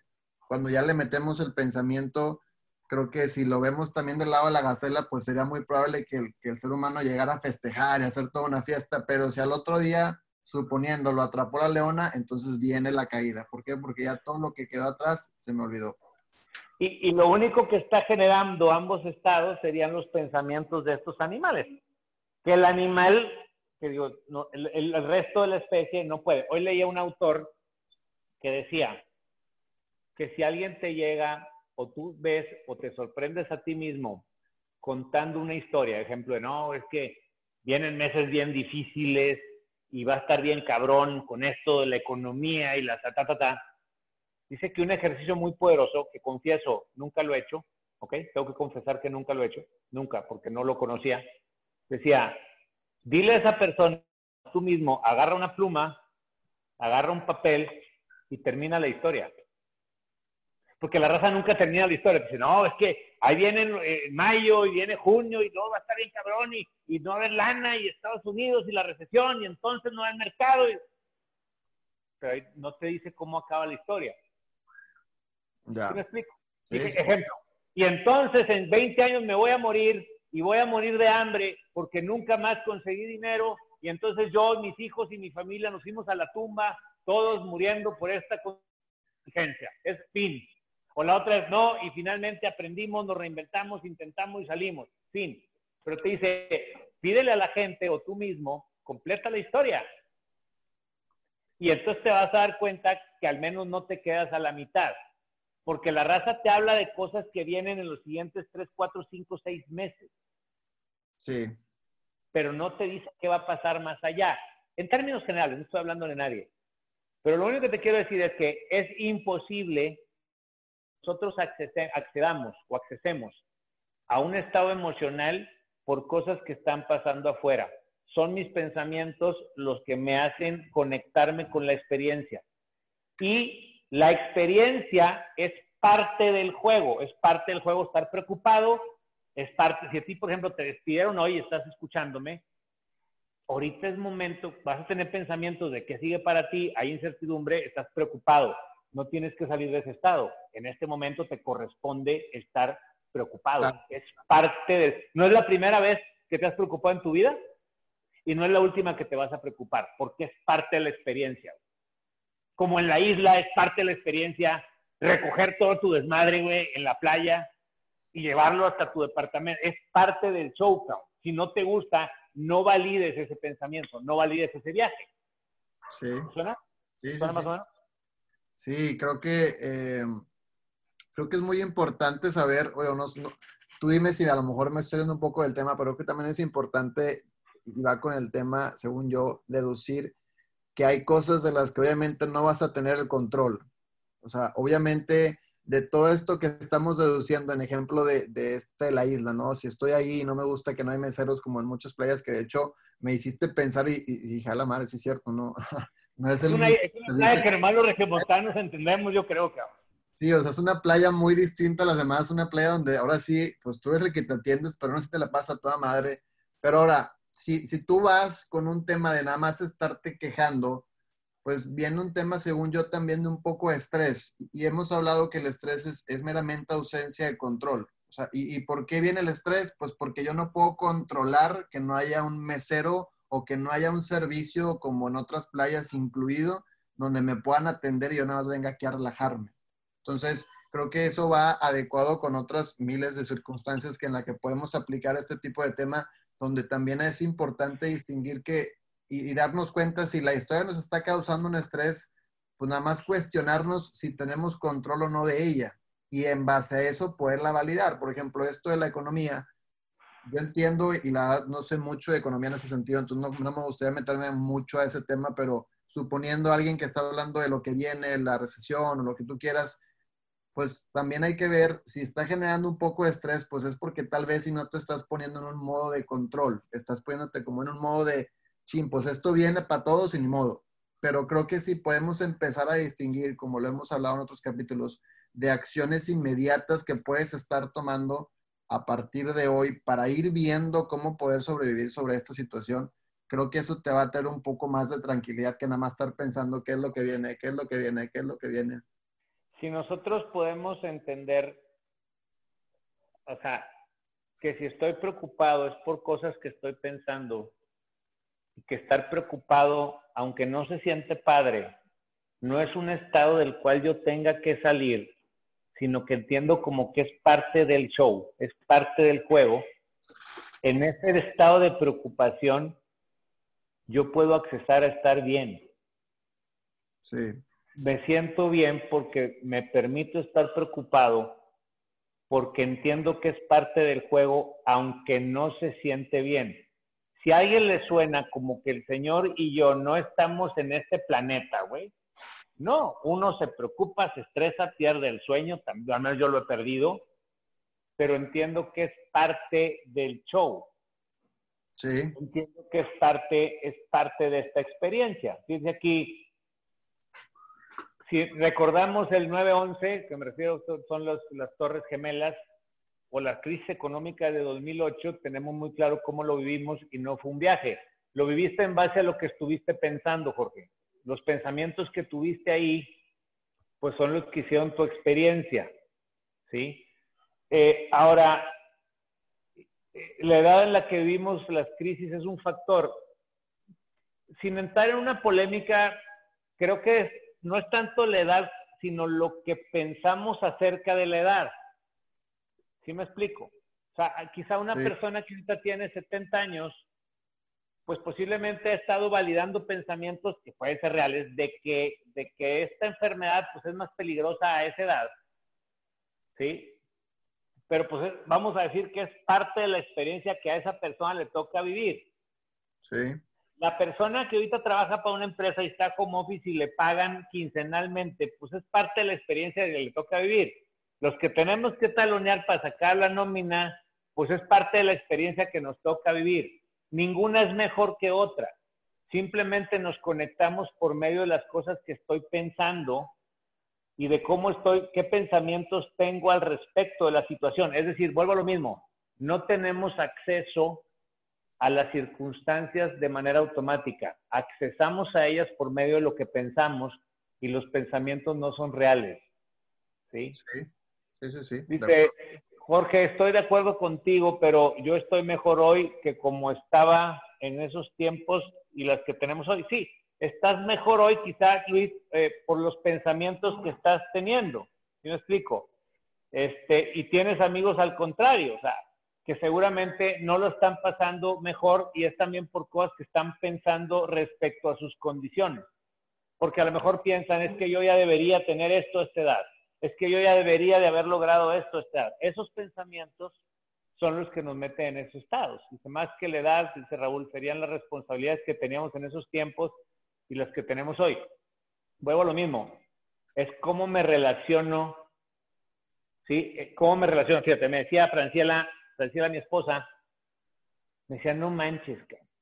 [SPEAKER 2] cuando ya le metemos el pensamiento creo que si lo vemos también del lado de la gacela, pues sería muy probable que el, que el ser humano llegara a festejar y hacer toda una fiesta, pero si al otro día, suponiendo, lo atrapó la leona, entonces viene la caída. ¿Por qué? Porque ya todo lo que quedó atrás se me olvidó.
[SPEAKER 1] Y, y lo único que está generando ambos estados serían los pensamientos de estos animales. Que el animal, que digo, no, el, el resto de la especie no puede. Hoy leía un autor que decía que si alguien te llega o tú ves o te sorprendes a ti mismo contando una historia, ejemplo de, no, es que vienen meses bien difíciles y va a estar bien cabrón con esto de la economía y la ta, ta, ta. Dice que un ejercicio muy poderoso, que confieso, nunca lo he hecho, ¿ok? Tengo que confesar que nunca lo he hecho, nunca, porque no lo conocía. Decía, dile a esa persona, tú mismo, agarra una pluma, agarra un papel y termina la historia porque la raza nunca termina la historia. Dice, no, es que ahí viene eh, mayo y viene junio y luego va a estar bien cabrón y, y, no va a haber lana y Estados Unidos y la recesión y entonces no hay mercado. Pero ahí no te dice cómo acaba la historia.
[SPEAKER 2] Ya.
[SPEAKER 1] me explico? Ejemplo. Y entonces en 20 años me voy a morir y voy a morir de hambre porque nunca más conseguí dinero y entonces yo, mis hijos y mi familia nos fuimos a la tumba, todos muriendo por esta contingencia. Es fin. O la otra es no, y finalmente aprendimos, nos reinventamos, intentamos y salimos. Fin. Pero te dice, pídele a la gente o tú mismo, completa la historia. Y entonces te vas a dar cuenta que al menos no te quedas a la mitad. Porque la raza te habla de cosas que vienen en los siguientes 3, 4, 5, 6 meses.
[SPEAKER 2] Sí.
[SPEAKER 1] Pero no te dice qué va a pasar más allá. En términos generales, no estoy hablando de nadie. Pero lo único que te quiero decir es que es imposible nosotros accedamos o accesemos a un estado emocional por cosas que están pasando afuera. Son mis pensamientos los que me hacen conectarme con la experiencia. Y la experiencia es parte del juego, es parte del juego estar preocupado, es parte, si a ti, por ejemplo, te despidieron hoy y estás escuchándome, ahorita es momento, vas a tener pensamientos de qué sigue para ti, hay incertidumbre, estás preocupado no tienes que salir de ese estado. En este momento te corresponde estar preocupado. Es parte de... No es la primera vez que te has preocupado en tu vida y no es la última que te vas a preocupar, porque es parte de la experiencia. Como en la isla es parte de la experiencia recoger todo tu desmadre, güey, en la playa y llevarlo hasta tu departamento. Es parte del show, Si no te gusta, no valides ese pensamiento, no valides ese viaje.
[SPEAKER 2] Sí.
[SPEAKER 1] ¿Suena?
[SPEAKER 2] Sí, ¿Suena más o menos? Sí, creo que, eh, creo que es muy importante saber, oye, no, tú dime si a lo mejor me estoy yendo un poco del tema, pero creo que también es importante, y va con el tema, según yo, deducir que hay cosas de las que obviamente no vas a tener el control. O sea, obviamente de todo esto que estamos deduciendo, en ejemplo de, de esta de la isla, ¿no? Si estoy ahí y no me gusta que no hay meseros como en muchas playas, que de hecho me hiciste pensar y, y dije, a la madre, es cierto, ¿no?
[SPEAKER 1] No es, una, playa que hermanos regiomontanos entendemos, yo creo que.
[SPEAKER 2] Sí, o sea, es una playa muy distinta a las demás, una playa donde ahora sí, pues tú eres el que te atiendes, pero no si te la pasa toda madre. Pero ahora, si, si tú vas con un tema de nada más estarte quejando, pues viene un tema, según yo, también de un poco de estrés. Y hemos hablado que el estrés es, es meramente ausencia de control. O sea, ¿y, ¿y por qué viene el estrés? Pues porque yo no puedo controlar que no haya un mesero o que no haya un servicio como en otras playas incluido donde me puedan atender y yo nada más venga aquí a relajarme. Entonces, creo que eso va adecuado con otras miles de circunstancias que en la que podemos aplicar este tipo de tema, donde también es importante distinguir que y, darnos cuenta si la historia nos está causando un estrés, pues nada más cuestionarnos si tenemos control o no de ella y en base a eso poderla validar. Por ejemplo, esto de la economía, yo entiendo y la no sé mucho de economía en ese sentido, entonces no, no me gustaría meterme mucho a ese tema, pero suponiendo alguien que está hablando de lo que viene, la recesión o lo que tú quieras, pues también hay que ver si está generando un poco de estrés, pues es porque tal vez si no te estás poniendo en un modo de control, estás poniéndote como en un modo de, ching, pues esto viene para todos y ni modo. Pero creo que sí podemos empezar a distinguir, como lo hemos hablado en otros capítulos, de acciones inmediatas que puedes estar tomando a partir de hoy para ir viendo cómo poder sobrevivir sobre esta situación. Creo que eso te va a tener un poco más de tranquilidad que nada más estar pensando qué es lo que viene, qué es lo que viene, qué es lo que viene
[SPEAKER 1] si nosotros podemos entender, o sea, que si estoy preocupado es por cosas que estoy pensando, y que estar preocupado, aunque no se siente padre, no es un estado del cual yo tenga que salir, sino que entiendo como que es parte del show, es parte del juego. En ese estado de preocupación, yo puedo accesar a estar bien.
[SPEAKER 2] Sí
[SPEAKER 1] me siento bien porque me permito estar preocupado, porque entiendo que es parte del juego, aunque no se siente bien. Si a alguien le suena como que el Señor y yo no estamos en este planeta, güey, no, uno se preocupa, se estresa, pierde el sueño, también, al menos yo lo he perdido, pero entiendo que es parte del show.
[SPEAKER 2] Sí.
[SPEAKER 1] Entiendo que es parte, es parte de esta experiencia. Dice aquí, si recordamos el 9-11, que me refiero son las Torres Gemelas o la crisis económica de 2008, tenemos muy claro cómo lo vivimos y no fue un viaje. Lo viviste en base a lo que estuviste pensando, Jorge. Los pensamientos que tuviste ahí, pues son los que hicieron tu experiencia, ¿sí? Eh, ahora, la edad en la que vivimos las crisis es un factor. Sin entrar en una polémica, creo que no es tanto la edad, sino lo que pensamos acerca de la edad. ¿Sí me explico? O sea, quizá una persona que ahorita tiene 70 años, pues posiblemente ha estado validando pensamientos que pueden ser reales de que, de que esta enfermedad pues es más peligrosa a esa edad. ¿Sí? Pero pues vamos a decir que es parte de la experiencia que a esa persona le toca vivir.
[SPEAKER 2] Sí
[SPEAKER 1] la persona que ahorita trabaja para una empresa y está como office y le pagan quincenalmente, pues es parte de la experiencia que le toca vivir. Los que tenemos que talonear para sacar la nómina, pues es parte de la experiencia que nos toca vivir. Ninguna es mejor que otra. Simplemente nos conectamos por medio de las cosas que estoy pensando y de cómo estoy, qué pensamientos tengo al respecto de la situación. Es decir, vuelvo a lo mismo, no tenemos acceso a las circunstancias de manera automática. Accesamos a ellas por medio de lo que pensamos y los pensamientos no son reales. ¿Sí?
[SPEAKER 2] Sí, sí, sí.
[SPEAKER 1] Dice, Jorge, estoy de acuerdo contigo, pero yo estoy mejor hoy que como estaba en esos tiempos y las que tenemos hoy. Sí, estás mejor hoy quizás, Luis, eh, por los pensamientos que estás teniendo. ¿Sí me explico? Este, y tienes amigos al contrario. O sea, que seguramente no lo están pasando mejor y es también por cosas que están pensando respecto a sus condiciones. Porque a lo mejor piensan, es que yo ya debería tener esto a esta edad, es que yo ya debería de haber logrado esto. Esos pensamientos son los que nos meten en esos estados. Dice, más que la edad, dice Raúl, serían las responsabilidades que teníamos en esos tiempos y las que tenemos hoy. Vuelvo a lo mismo, es cómo me relaciono, ¿sí? Eh, ¿Cómo me relaciono? Fíjate, me decía Franciela, decía mi esposa, me decía, no manches,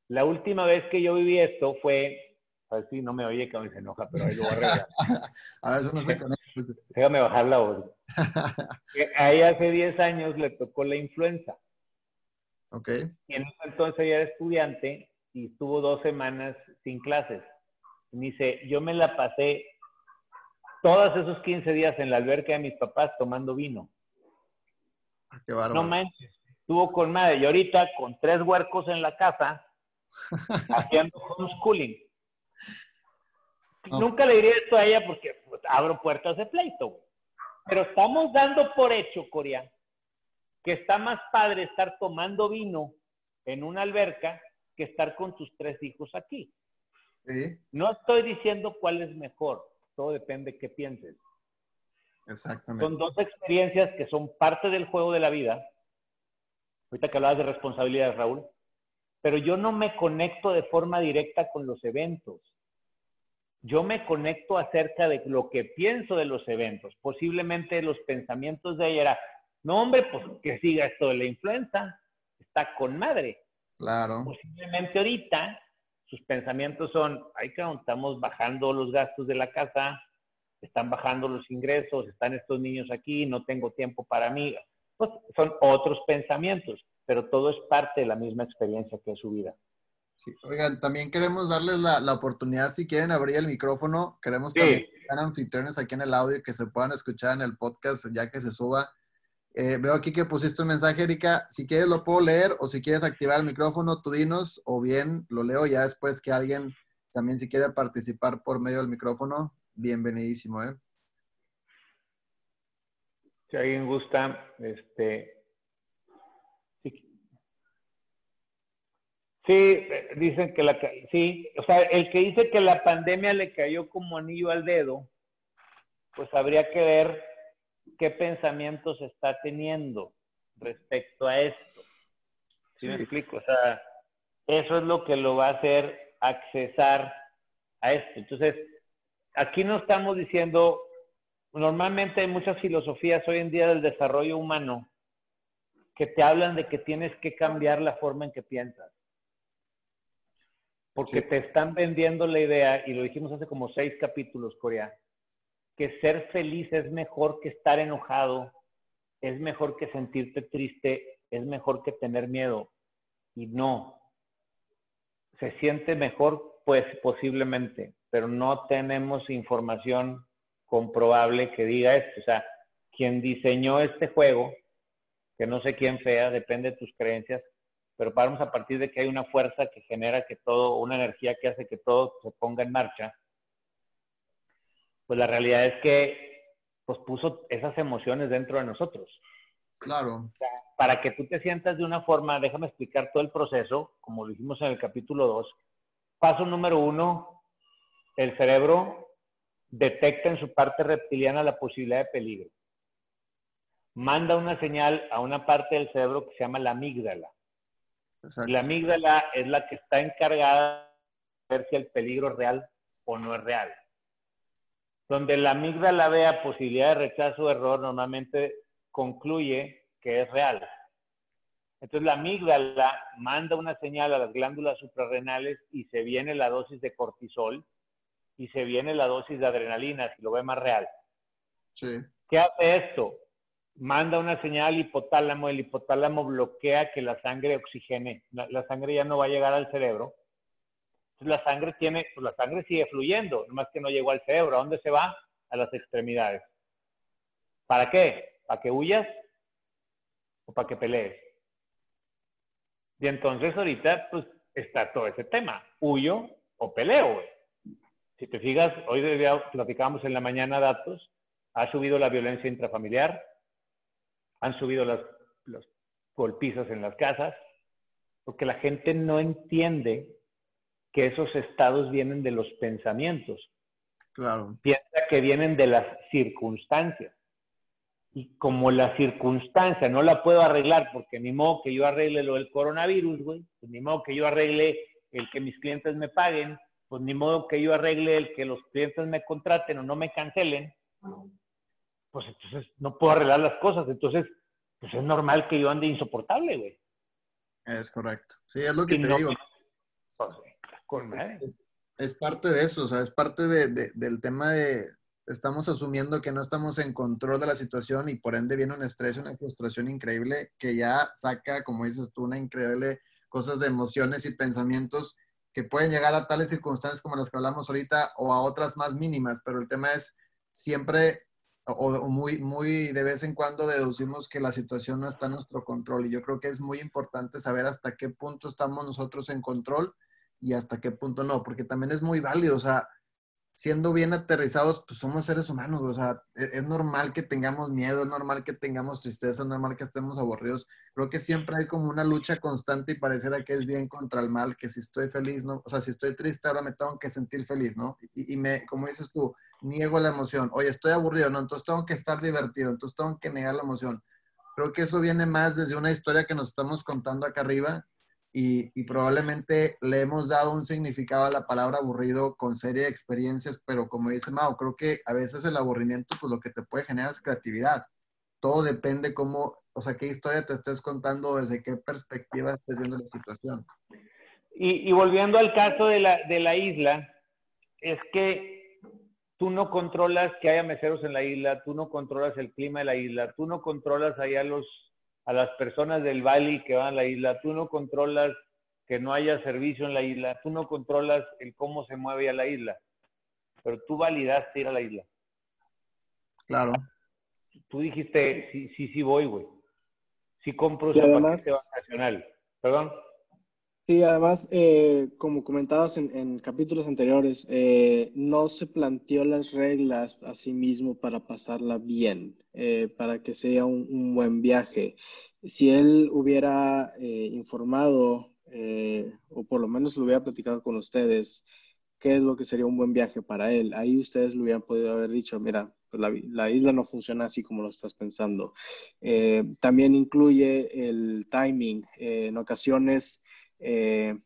[SPEAKER 1] la última vez que yo viví esto fue, ver si no me oye, que se enoja, pero ahí lo voy a arreglar.
[SPEAKER 2] a ver, eso no se conecta.
[SPEAKER 1] Déjame bajar la voz. Ahí hace 10 años le tocó la influenza.
[SPEAKER 2] Ok.
[SPEAKER 1] Y en ese entonces ella era estudiante y estuvo dos semanas sin clases. Y me dice, yo me la pasé todos esos 15 días en la alberca de mis papás tomando vino.
[SPEAKER 2] Ah, qué bárbaro.
[SPEAKER 1] No manches, estuvo con madre. Y ahorita con tres huercos en la casa, haciendo homeschooling.
[SPEAKER 2] No.
[SPEAKER 1] Nunca le diría esto a ella porque pues, abro puertas de pleito. güey. Pero estamos dando por hecho, Corea, que está más padre estar tomando vino en una alberca que estar con tus tres hijos aquí.
[SPEAKER 2] Sí,
[SPEAKER 1] No estoy diciendo cuál es mejor, todo depende de qué pienses.
[SPEAKER 2] exactamente.
[SPEAKER 1] Son dos experiencias que son parte del juego de la vida. Ahorita que hablabas de responsabilidad, Raúl. Pero yo no me conecto de forma directa con los eventos. Yo me conecto acerca de lo que pienso de los eventos. Posiblemente los pensamientos de ella era, no hombre, pues que siga esto de la influenza. Está con madre.
[SPEAKER 2] Claro.
[SPEAKER 1] Posiblemente ahorita sus pensamientos son, ay, cabrón, estamos bajando los gastos de la casa, están bajando los ingresos, están estos niños aquí, no tengo tiempo para mí. Pues son otros pensamientos, pero todo es parte de la misma experiencia que es su vida.
[SPEAKER 2] Sí. Oigan, también queremos darles la, la oportunidad, si quieren abrir el micrófono, queremos
[SPEAKER 1] Sí.
[SPEAKER 2] también que sean anfitriones aquí en el audio que se puedan escuchar en el podcast ya que se suba. Eh, veo aquí que pusiste un mensaje, Erika. Si quieres lo puedo leer o si quieres activar el micrófono, tú dinos o bien lo leo ya después que alguien también si quiere participar por medio del micrófono, bienvenidísimo, ¿eh?
[SPEAKER 1] Si alguien gusta, este... Sí, Sí, eh, dicen que la... Sí, o sea, el que dice que la pandemia le cayó como anillo al dedo, pues habría que ver qué pensamientos está teniendo respecto a esto. ¿Sí, me explico? O sea, eso es lo que lo va a hacer accesar a esto. Entonces, aquí no estamos diciendo, normalmente hay muchas filosofías hoy en día del desarrollo humano que te hablan de que tienes que cambiar la forma en que piensas. Porque
[SPEAKER 2] Sí.
[SPEAKER 1] te están vendiendo la idea, y lo dijimos hace como seis capítulos, Corea, que ser feliz es mejor que estar enojado, es mejor que sentirte triste, es mejor que tener miedo. Y no. Se siente mejor, pues posiblemente, pero no tenemos información comprobable que diga esto. O sea, quien diseñó este juego, que no sé quién sea, depende de tus creencias, pero paramos a partir de que hay una fuerza que genera que todo, una energía que hace que todo se ponga en marcha, pues la realidad es que pues puso esas emociones dentro de nosotros.
[SPEAKER 2] Claro.
[SPEAKER 1] Para que tú te sientas de una forma, déjame explicar todo el proceso, como lo hicimos en el capítulo 2. Paso número uno, el cerebro detecta en su parte reptiliana la posibilidad de peligro. Manda una señal a una parte del cerebro que se llama la amígdala.
[SPEAKER 2] Exacto.
[SPEAKER 1] La amígdala es la que está encargada de ver si el peligro es real o no es real. Donde la amígdala vea posibilidad de rechazo o error, normalmente concluye que es real. Entonces la amígdala manda una señal a las glándulas suprarrenales y se viene la dosis de cortisol y se viene la dosis de adrenalina, si lo ve más real.
[SPEAKER 2] Sí.
[SPEAKER 1] ¿Qué hace esto? Manda una señal al hipotálamo, el hipotálamo bloquea que la sangre oxigene, la, sangre ya no va a llegar al cerebro. La sangre tiene, pues la sangre sigue fluyendo, nomás que no llegó al cerebro. ¿A dónde se va? A las extremidades. ¿Para qué? ¿Para que huyas o para que pelees? Y entonces ahorita pues está todo ese tema, huyo o peleo. Si te fijas, hoy platicábamos en la mañana datos, ha subido la violencia intrafamiliar, han subido las, las golpizas en las casas, porque la gente no entiende que esos estados vienen de los pensamientos,
[SPEAKER 2] Claro.
[SPEAKER 1] piensa que vienen de las circunstancias. Y como la circunstancia no la puedo arreglar, porque ni modo que yo arregle lo del coronavirus, güey, pues ni modo que yo arregle el que mis clientes me paguen, pues ni modo que yo arregle el que los clientes me contraten o no me cancelen, pues entonces no puedo arreglar las cosas. Entonces, pues es normal que yo ande insoportable, güey.
[SPEAKER 2] Es correcto. Sí, es lo que
[SPEAKER 1] Y
[SPEAKER 2] te
[SPEAKER 1] no-
[SPEAKER 2] digo.
[SPEAKER 1] Pues, con madre.
[SPEAKER 2] Es parte de eso, o sea, es parte de- de- del tema de, estamos asumiendo que no estamos en control de la situación y por ende viene un estrés, una frustración increíble que ya saca, como dices tú, una increíble cosas de emociones y pensamientos que pueden llegar a tales circunstancias como las que hablamos ahorita o a otras más mínimas, pero el tema es siempre o, muy, muy de vez en cuando deducimos que la situación no está en nuestro control. Y yo creo que es muy importante saber hasta qué punto estamos nosotros en control y hasta qué punto no, porque también es muy válido. O sea, siendo bien aterrizados, pues somos seres humanos, o sea, e-, es, normal que tengamos miedo, es normal que tengamos tristeza, es normal que estemos aburridos. Creo que siempre hay como una lucha constante y pareciera que es bien contra el mal, que si estoy feliz, ¿no? O sea, si estoy triste, ahora me tengo que sentir feliz, ¿no? Y, y me, como dices tú, niego la emoción. Oye, estoy aburrido, ¿no? Entonces tengo que estar divertido, entonces tengo que negar la emoción. Creo que eso viene más desde una historia que nos estamos contando acá arriba y, probablemente le hemos dado un significado a la palabra aburrido con serie de experiencias, pero como dice Mao, creo que a veces el aburrimiento, pues lo que te puede generar es creatividad. Todo depende cómo, o sea, qué historia te estés contando, desde qué perspectiva estés viendo la situación.
[SPEAKER 1] Y, volviendo al caso de la, de la isla, es que tú no controlas que haya meseros en la isla, tú no controlas el clima de la isla, tú no controlas allá los a las personas del valle que van a la isla, tú no controlas que no haya servicio en la isla, tú no controlas el cómo se mueve a la isla, pero tú validaste ir a la isla.
[SPEAKER 2] Claro.
[SPEAKER 1] Tú dijiste, sí, sí, sí voy, güey. Sí compro ese paquete vacacional. Perdón.
[SPEAKER 3] Sí, además, eh, como comentabas en, capítulos anteriores, eh, no se planteó las reglas a sí mismo para pasarla bien, eh, para que sea un, buen viaje. Si él hubiera informado, o por lo menos lo hubiera platicado con ustedes, qué es lo que sería un buen viaje para él, ahí ustedes lo hubieran podido haber dicho, mira, pues la, la, isla no funciona así como lo estás pensando. también incluye el timing. en ocasiones eh,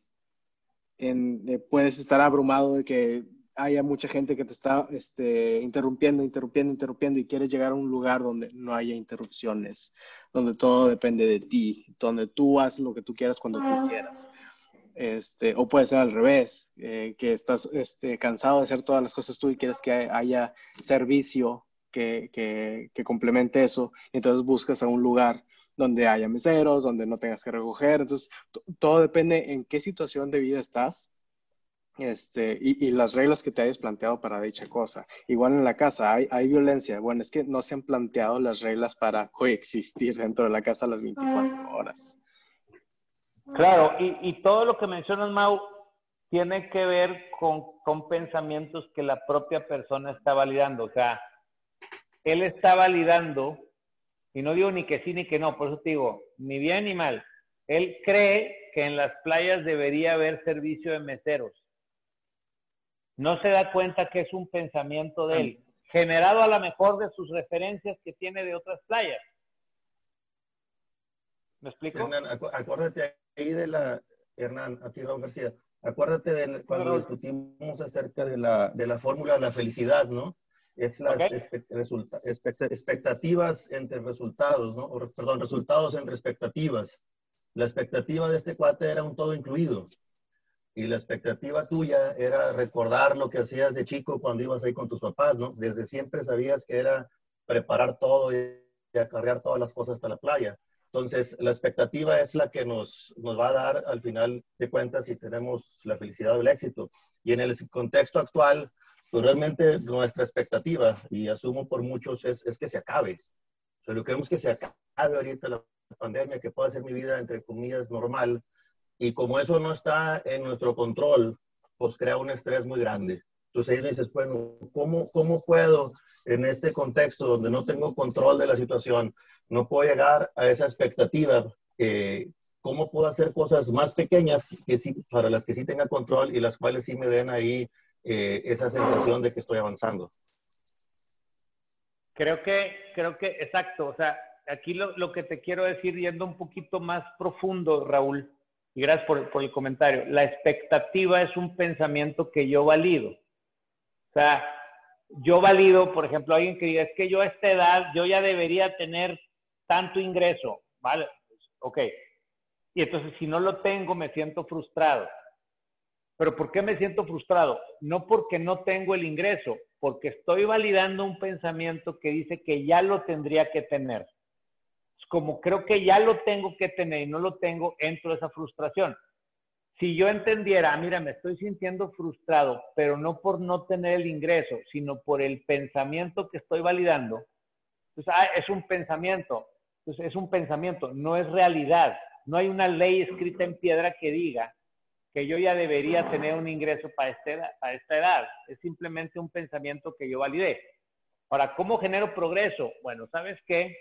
[SPEAKER 3] eh, puedes estar abrumado de que haya mucha gente que te está este, interrumpiendo, interrumpiendo, interrumpiendo y quieres llegar a un lugar donde no haya interrupciones, donde todo depende de ti, donde tú haces lo que tú quieras cuando tú quieras. Este, o puede ser al revés, eh, que estás este, cansado de hacer todas las cosas tú y quieres que haya servicio que, que, que complemente eso, entonces buscas a un lugar donde haya meseros, donde no tengas que recoger. Entonces, todo depende en qué situación de vida estás este, y, las reglas que te hayas planteado para dicha cosa. Igual en la casa hay, hay, violencia. Bueno, es que no se han planteado las reglas para coexistir dentro de la casa las 24 horas.
[SPEAKER 1] Claro, y, y todo lo que mencionas, Mau, tiene que ver con, con pensamientos que la propia persona está validando. O sea, él está validando y no digo ni que sí ni que no, por eso te digo, ni bien ni mal. Él cree que en las playas debería haber servicio de meseros. No se da cuenta que es un pensamiento de él, generado a lo mejor de sus referencias que tiene de otras playas. ¿Me explico?
[SPEAKER 4] Hernán, acuérdate ahí de la, Hernán, a ti Raúl García, acuérdate de cuando discutimos acerca de la, de la fórmula de la felicidad, ¿no? Es las expectativas entre resultados, ¿no? perdón, resultados entre expectativas. La expectativa de este cuate era un todo incluido. Y la expectativa tuya era recordar lo que hacías de chico cuando ibas ahí con tus papás, ¿no? Desde siempre sabías que era preparar todo y acarrear todas las cosas hasta la playa. Entonces, la expectativa es la que nos, nos va a dar al final de cuentas si tenemos la felicidad o el éxito. Y en el contexto actual, pues realmente nuestra expectativa, y asumo por muchos, es, es que se acabe. Pero queremos que se acabe ahorita la pandemia, que pueda ser mi vida, entre comillas, normal. Y como eso no está en nuestro control, pues crea un estrés muy grande. Entonces ahí dices, bueno, ¿cómo, ¿cómo puedo en este contexto donde no tengo control de la situación, no puedo llegar a esa expectativa? Eh, ¿Cómo puedo hacer cosas más pequeñas que sí, para las que sí tenga control y las cuales sí me den ahí eh, esa sensación de que estoy avanzando.
[SPEAKER 1] Creo que, creo que, exacto, o sea, aquí lo, lo que te quiero decir, yendo un poquito más profundo, Raúl, y gracias por, por el comentario, la expectativa es un pensamiento que yo valido. O sea, yo valido, por ejemplo, alguien que diga, es que yo a esta edad, yo ya debería tener tanto ingreso, ¿vale? Ok. Y entonces, si no lo tengo, me siento frustrado. Pero ¿por qué me siento frustrado? No porque no tengo el ingreso, porque estoy validando un pensamiento que dice que ya lo tendría que tener. Como creo que ya lo tengo que tener y no lo tengo, entro esa frustración. Si yo entendiera, ah, mira, me estoy sintiendo frustrado, pero no por no tener el ingreso, sino por el pensamiento que estoy validando, pues ah, es un pensamiento, pues es un pensamiento, no es realidad. No hay una ley escrita en piedra que diga que yo ya debería tener un ingreso para, este, para esta edad. Es simplemente un pensamiento que yo validé. Ahora, ¿cómo genero progreso? Bueno, ¿sabes qué?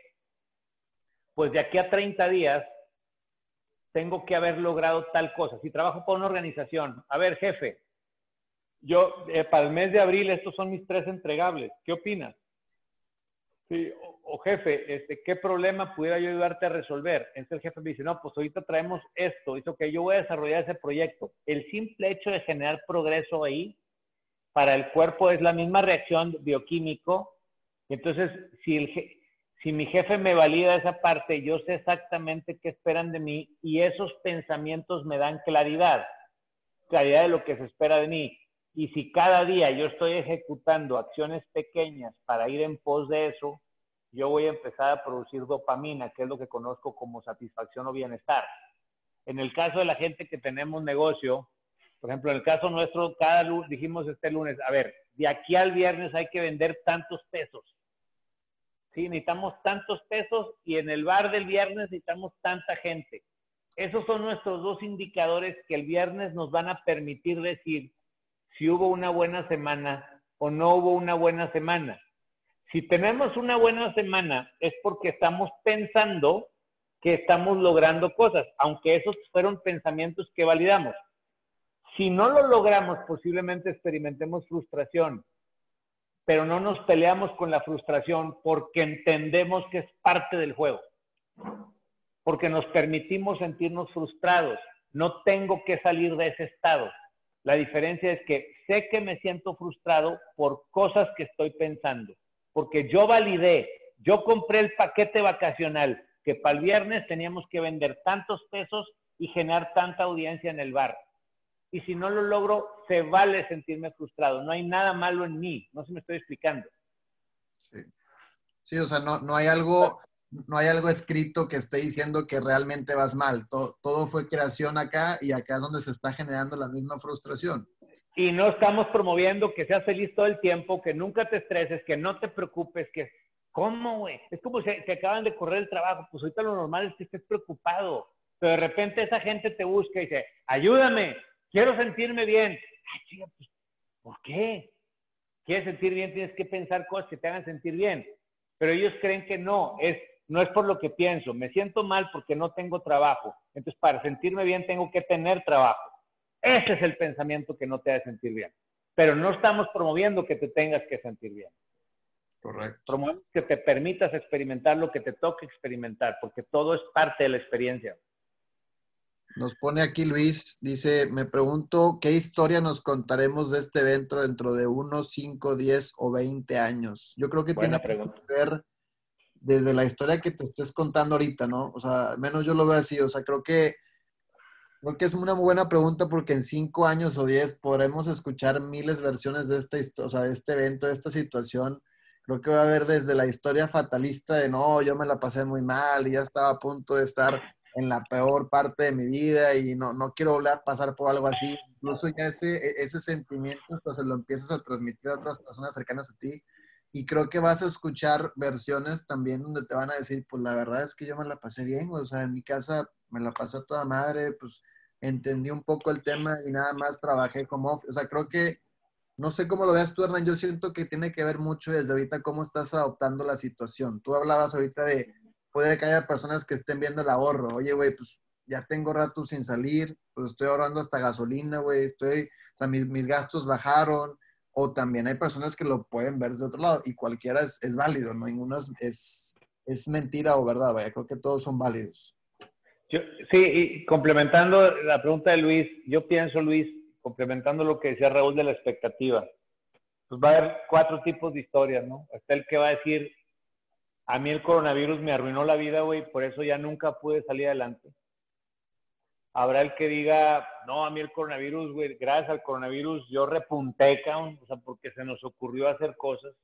[SPEAKER 1] Pues de aquí a 30 días tengo que haber logrado tal cosa. Si trabajo para una organización, a ver, jefe, yo eh, para el mes de abril estos son mis tres entregables. ¿Qué opinas? Sí, o, jefe, este, ¿qué problema pudiera yo ayudarte a resolver? Entonces el jefe me dice, no, pues ahorita traemos esto, dice, que yo voy a desarrollar ese proyecto. El simple hecho de generar progreso ahí, para el cuerpo es la misma reacción bioquímico. Entonces, si, el, si mi jefe me valida esa parte, yo sé exactamente qué esperan de mí y esos pensamientos me dan claridad, claridad de lo que se espera de mí. Y si cada día yo estoy ejecutando acciones pequeñas para ir en pos de eso, yo voy a empezar a producir dopamina, que es lo que conozco como satisfacción o bienestar. En el caso de la gente que tenemos negocio, por ejemplo, en el caso nuestro, cada lunes, dijimos este lunes, a ver, de aquí al viernes hay que vender tantos pesos. Sí, necesitamos tantos pesos y en el bar del viernes necesitamos tanta gente. Esos son nuestros dos indicadores que el viernes nos van a permitir decir si hubo una buena semana o no hubo una buena semana. Si tenemos una buena semana es porque estamos pensando que estamos logrando cosas, aunque esos fueron pensamientos que validamos. Si no lo logramos, posiblemente experimentemos frustración, pero no nos peleamos con la frustración porque entendemos que es parte del juego, porque nos permitimos sentirnos frustrados. No tengo que salir de ese estado. La diferencia es que sé que me siento frustrado por cosas que estoy pensando, porque yo validé, yo compré el paquete vacacional que para el viernes teníamos que vender tantos pesos y generar tanta audiencia en el bar. Y si no lo logro, se vale sentirme frustrado. No hay nada malo en mí. No se me estoy explicando.
[SPEAKER 2] Sí, sí o sea, no, no hay algo no hay algo escrito que esté diciendo que realmente vas mal. Todo, fue creación acá y acá es donde se está generando la misma frustración.
[SPEAKER 1] Y no estamos promoviendo que seas feliz todo el tiempo, que nunca te estreses, que no te preocupes, que... ¿Cómo, güey? Es como si acaban de correr el trabajo. Pues ahorita lo normal es que estés preocupado. Pero de repente esa gente te busca y dice, ayúdame, quiero sentirme bien. Ay, chica, pues, ¿por qué? ¿Quieres sentir bien? Tienes que pensar cosas que te hagan sentir bien. Pero ellos creen que no, es no es por lo que pienso, me siento mal porque no tengo trabajo. Entonces, para sentirme bien tengo que tener trabajo. Ese es el pensamiento que no te hace sentir bien. Pero no estamos promoviendo que te tengas que sentir bien.
[SPEAKER 2] Correcto.
[SPEAKER 1] Promovemos que te permitas experimentar lo que te toque experimentar, porque todo es parte de la experiencia.
[SPEAKER 2] Nos pone aquí Luis, dice, me pregunto qué historia nos contaremos de este evento dentro de unos 5, 10 o 20 años. Yo creo que tiene que ver desde la historia que te estés contando ahorita, ¿no? O sea, menos yo lo veo así, o sea, creo que, creo que es una buena pregunta porque en cinco años o diez podremos escuchar miles versiones de, esta, o de este evento, de esta situación. Creo que va a haber desde la historia fatalista de no, yo me la pasé muy mal y ya estaba a punto de estar en la peor parte de mi vida y no, no quiero volver a pasar por algo así. Incluso ya ese, e, ese sentimiento hasta se lo empiezas a transmitir a otras personas cercanas a ti y creo que vas a escuchar versiones también donde te van a decir, pues la verdad es que yo me la pasé bien, o sea, en mi casa me la pasé toda madre, pues entendí un poco el tema y nada más trabajé como, o sea, creo que, no sé cómo lo veas tú, Hernán, yo siento que tiene que ver mucho desde ahorita cómo estás adoptando la situación. Tú hablabas ahorita de, puede que haya personas que estén viendo el ahorro, oye, güey, pues ya tengo rato sin salir, pues estoy ahorrando hasta gasolina, güey, estoy, mis, mis gastos bajaron, o también hay personas que lo pueden ver desde otro lado y cualquiera es, válido, no ninguno es, es, mentira o verdad, vaya, creo que todos son válidos.
[SPEAKER 1] Sí, y complementando la pregunta de Luis, yo pienso, Luis, complementando lo que decía Raúl de la expectativa, pues va a haber cuatro tipos de historias, ¿no? Está el que va a decir, a mí el coronavirus me arruinó la vida, güey, por eso ya nunca pude salir adelante. Habrá el que diga, no, a mí el coronavirus, güey, gracias al coronavirus yo repunté, cabrón, o sea, porque se nos ocurrió hacer cosas.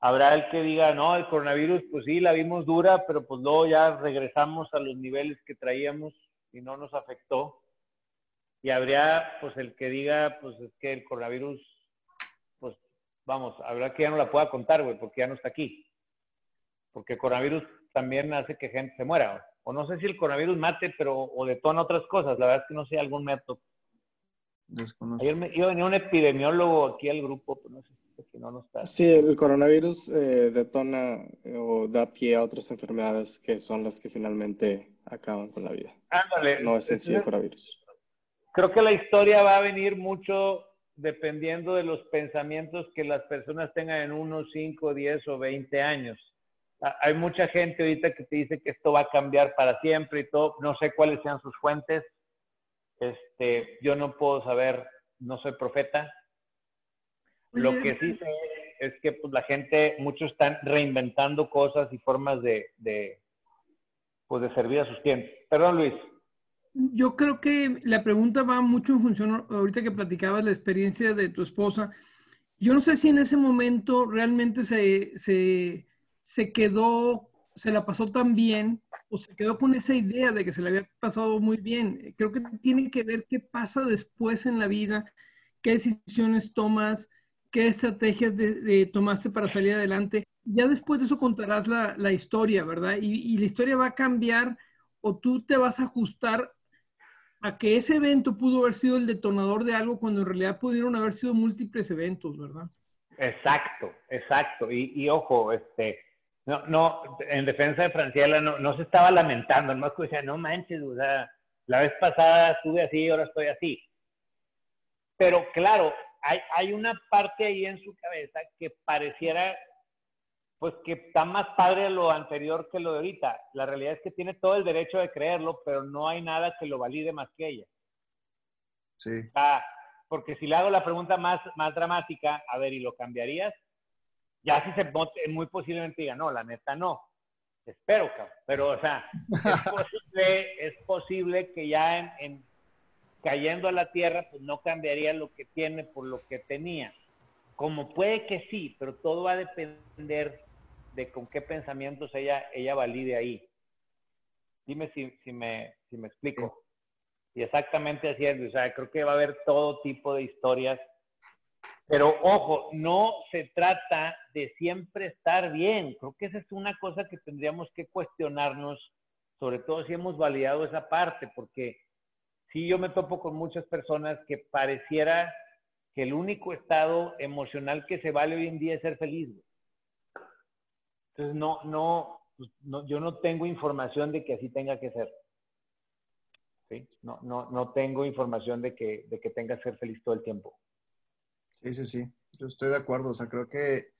[SPEAKER 1] Habrá el que diga, no, el coronavirus, pues sí, la vimos dura, pero pues luego ya regresamos a los niveles que traíamos y no nos afectó. y habría pues el que diga pues es que el coronavirus, pues vamos, habrá que ya no la pueda contar, güey, porque ya no está aquí. Porque el coronavirus también hace que gente se muera. O no sé si el coronavirus mate, pero o detona otras cosas. La verdad es que no sé algún método. Ayer me, iba a venir un epidemiólogo aquí al grupo, pero no sé si no, no está.
[SPEAKER 3] Sí, el coronavirus eh, detona eh, o da pie a otras enfermedades que son las que finalmente acaban con la vida.
[SPEAKER 1] Ándale.
[SPEAKER 3] No es en sí el coronavirus.
[SPEAKER 1] Creo que la historia va a venir mucho dependiendo de los pensamientos que las personas tengan en unos 5, 10 o 20 años. Hay mucha gente ahorita que te dice que esto va a cambiar para siempre y todo. No sé cuáles sean sus fuentes. Este, yo no puedo saber, no soy profeta. Lo que sí sé es que pues, la gente, muchos están reinventando cosas y formas de, de, pues, de servir a sus clientes. Perdón, Luis.
[SPEAKER 5] Yo creo que la pregunta va mucho en función, ahorita que platicabas la experiencia de tu esposa, yo no sé si en ese momento realmente se, se, se quedó, se la pasó tan bien o se quedó con esa idea de que se le había pasado muy bien. Creo que tiene que ver qué pasa después en la vida, qué decisiones tomas, qué estrategias de, tomaste para salir adelante. Ya después de eso contarás la, la historia, ¿verdad? Y, y, la historia va a cambiar o tú te vas a ajustar a que ese evento pudo haber sido el detonador de algo cuando en realidad pudieron haber sido múltiples eventos, ¿verdad?
[SPEAKER 1] Exacto, exacto. Y, y ojo, este, no, no, en defensa de Franciela no, no se estaba lamentando, nomás que decía, no manches, o sea, la vez pasada estuve así y ahora estoy así. Pero claro, hay, hay una parte ahí en su cabeza que pareciera, pues que está más padre lo anterior que lo de ahorita. La realidad es que tiene todo el derecho de creerlo, pero no hay nada que lo valide más que ella.
[SPEAKER 2] Sí.
[SPEAKER 1] porque si le hago la pregunta más, más dramática, a ver, ¿y lo cambiarías? Ya si se muy posiblemente diga, no, la neta no. Espero, cabrón. Pero, o sea, es posible, es posible que ya en, cayendo a la tierra, pues no cambiaría lo que tiene por lo que tenía. Como puede que sí, pero todo va a depender de con qué pensamientos ella, ella valide ahí. Dime si, si, me, si me explico. Y exactamente así es. O sea, creo que va a haber todo tipo de historias pero ojo, no se trata de siempre estar bien. Creo que esa es una cosa que tendríamos que cuestionarnos, sobre todo si hemos validado esa parte, porque sí yo me topo con muchas personas que pareciera que el único estado emocional que se vale hoy en día es ser feliz. Entonces, no, no, pues, no, yo no tengo información de que así tenga que ser. ¿Sí? No, no, no tengo información de que, de que tenga que ser feliz todo el tiempo.
[SPEAKER 2] Sí, sí, sí, yo estoy de acuerdo, o sea, creo que,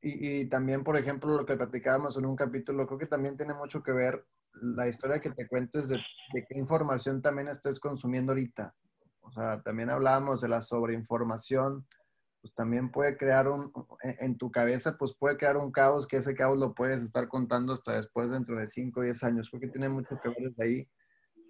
[SPEAKER 2] y, y, también, por ejemplo, lo que platicábamos en un capítulo, creo que también tiene mucho que ver la historia que te cuentes de, qué información también estés consumiendo ahorita. O sea, también hablábamos de la sobreinformación, pues también puede crear un, en, tu cabeza, pues puede crear un caos, que ese caos lo puedes estar contando hasta después, dentro de 5 o 10 años. Creo que tiene mucho que ver desde ahí,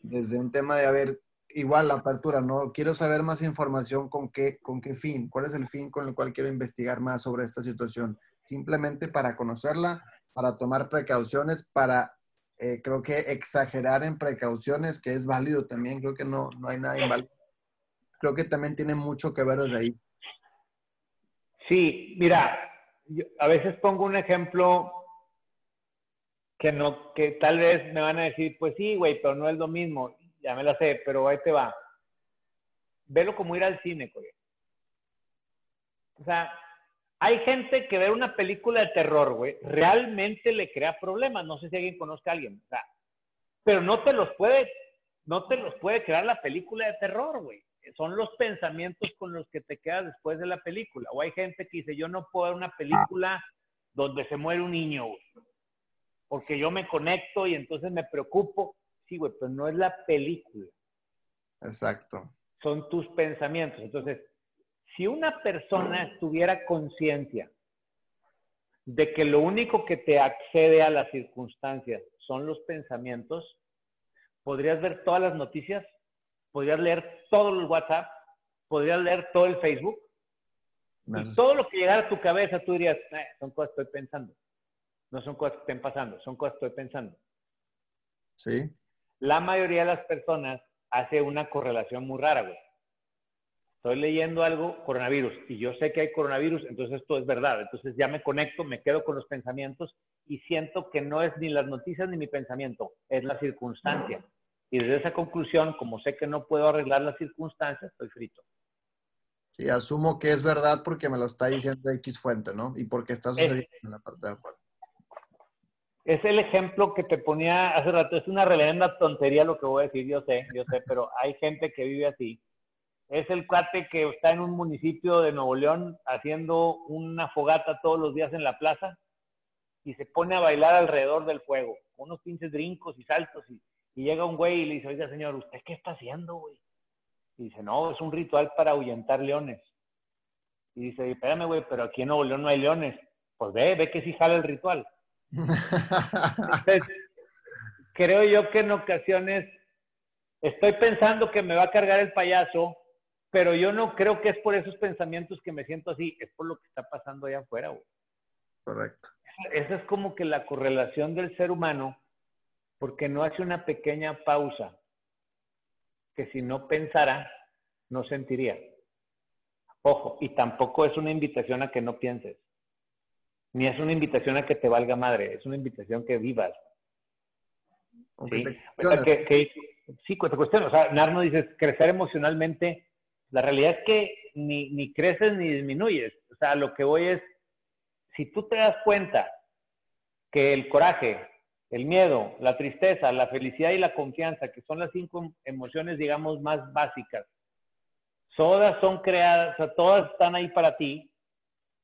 [SPEAKER 2] desde un tema de, haber igual la apertura, ¿no? Quiero saber más información con qué, con qué fin, cuál es el fin con el cual quiero investigar más sobre esta situación. Simplemente para conocerla, para tomar precauciones, para, eh, creo que exagerar en precauciones, que es válido también, creo que no, no hay nada inválido. Creo que también tiene mucho que ver desde ahí.
[SPEAKER 1] Sí, mira, a veces pongo un ejemplo que no, que tal vez me van a decir, pues sí, güey, pero no es lo mismo ya me la sé, pero ahí te va. Velo como ir al cine, güey. O sea, hay gente que ver una película de terror, güey, realmente le crea problemas. No sé si alguien conozca a alguien. O sea, pero no te los puede, no te los puede crear la película de terror, güey. Son los pensamientos con los que te quedas después de la película. O hay gente que dice, yo no puedo ver una película donde se muere un niño, güey. Porque yo me conecto y entonces me preocupo. Sí, güey, pero no es la película.
[SPEAKER 2] Exacto.
[SPEAKER 1] Son tus pensamientos. Entonces, si una persona tuviera conciencia de que lo único que te accede a las circunstancias son los pensamientos, podrías ver todas las noticias, podrías leer todo el WhatsApp, podrías leer todo el Facebook. Y todo lo que llegara a tu cabeza, tú dirías, eh, son cosas que estoy pensando. No son cosas que estén pasando, son cosas que estoy pensando.
[SPEAKER 2] Sí
[SPEAKER 1] la mayoría de las personas hace una correlación muy rara, güey. Estoy leyendo algo, coronavirus, y yo sé que hay coronavirus, entonces esto es verdad. Entonces ya me conecto, me quedo con los pensamientos y siento que no es ni las noticias ni mi pensamiento, es la circunstancia. Y desde esa conclusión, como sé que no puedo arreglar las circunstancias, estoy frito.
[SPEAKER 2] Sí, asumo que es verdad porque me lo está diciendo X fuente, ¿no? Y porque está sucediendo en la parte de afuera.
[SPEAKER 1] Es el ejemplo que te ponía hace rato. Es una reverenda tontería lo que voy a decir, yo sé, yo sé, pero hay gente que vive así. Es el cuate que está en un municipio de Nuevo León haciendo una fogata todos los días en la plaza y se pone a bailar alrededor del fuego, con unos pinches brincos y saltos. Y, y llega un güey y le dice, oiga, señor, ¿usted qué está haciendo, güey? Y dice, no, es un ritual para ahuyentar leones. Y dice, espérame, güey, pero aquí en Nuevo León no hay leones. Pues ve, ve que sí jala el ritual. Entonces, creo yo que en ocasiones estoy pensando que me va a cargar el payaso, pero yo no creo que es por esos pensamientos que me siento así, es por lo que está pasando allá afuera, güey.
[SPEAKER 2] Correcto.
[SPEAKER 1] Esa es como que la correlación del ser humano, porque no hace una pequeña pausa que si no pensara, no sentiría. Ojo, y tampoco es una invitación a que no pienses, ni es una invitación a que te valga madre, es una invitación que vivas. ¿Sí? Que, que, sí, cuestión, o sea, Narno dice crecer emocionalmente, la realidad es que ni, ni creces ni disminuyes, o sea, lo que voy es, si tú te das cuenta que el coraje, el miedo, la tristeza, la felicidad y la confianza, que son las cinco emociones, digamos, más básicas. Todas son creadas, o sea, todas están ahí para ti.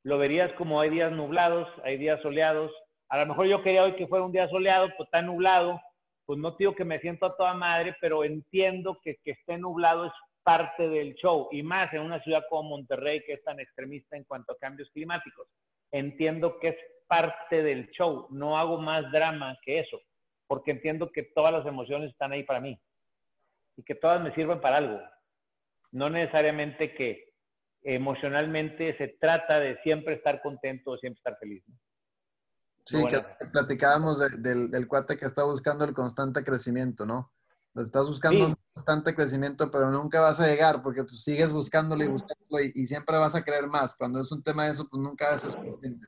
[SPEAKER 1] Lo verías como hay días nublados, hay días soleados. A lo mejor yo quería hoy que fuera un día soleado, pues está nublado. Pues no digo que me siento a toda madre, pero entiendo que que esté nublado es parte del show. Y más en una ciudad como Monterrey, que es tan extremista en cuanto a cambios climáticos. Entiendo que es parte del show, no hago más drama que eso, porque entiendo que todas las emociones están ahí para mí y que todas me sirven para algo. No necesariamente que emocionalmente se trata de siempre estar contento siempre estar feliz.
[SPEAKER 2] Sí, que platicábamos del, del, cuate que está buscando el constante crecimiento, ¿no? Estás buscando un constante crecimiento, pero nunca vas a llegar porque pues, sigues buscándolo y buscándolo y, y, siempre vas a querer más. Cuando es un tema de eso, pues nunca haces suficiente.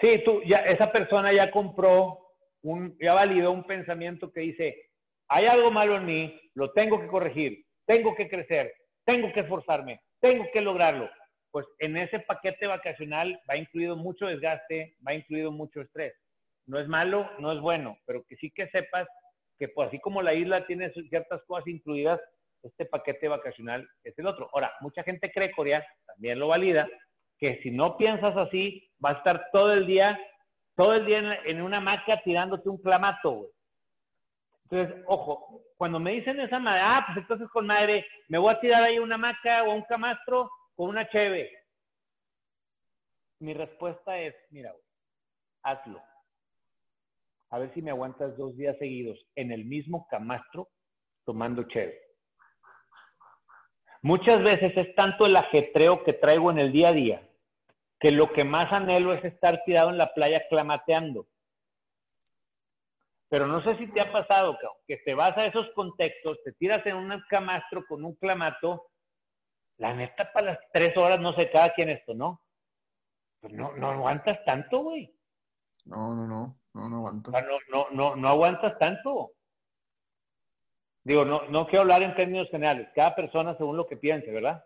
[SPEAKER 1] Sí, tú, ya, esa persona ya compró, un, ya validó un pensamiento que dice, hay algo malo en mí, lo tengo que corregir, tengo que crecer, tengo que esforzarme, tengo que lograrlo. Pues en ese paquete vacacional va incluido mucho desgaste, va incluido mucho estrés. No es malo, no es bueno, pero que sí que sepas que pues así como la isla tiene ciertas cosas incluidas, este paquete vacacional es el otro. Ahora, mucha gente cree, Corea, también lo valida, que si no piensas así, va a estar todo el día, todo el día en, una hamaca tirándote un clamato, güey. Entonces, ojo, cuando me dicen esa madre, ah, pues entonces con madre, me voy a tirar ahí una hamaca o un camastro con una cheve. Mi respuesta es, mira, hazlo. A ver si me aguantas dos días seguidos en el mismo camastro tomando cheve. Muchas veces es tanto el ajetreo que traigo en el día a día que lo que más anhelo es estar tirado en la playa clamateando. Pero no sé si te ha pasado, que te vas a esos contextos, te tiras en un camastro con un clamato, la neta para las tres horas, no sé cada quien esto, ¿no? Pues no, no aguantas tanto, güey.
[SPEAKER 2] No, no, no, no, no aguanto.
[SPEAKER 1] no, no, no, no aguantas tanto. Digo, no, no quiero hablar en términos generales, cada persona según lo que piense, ¿verdad?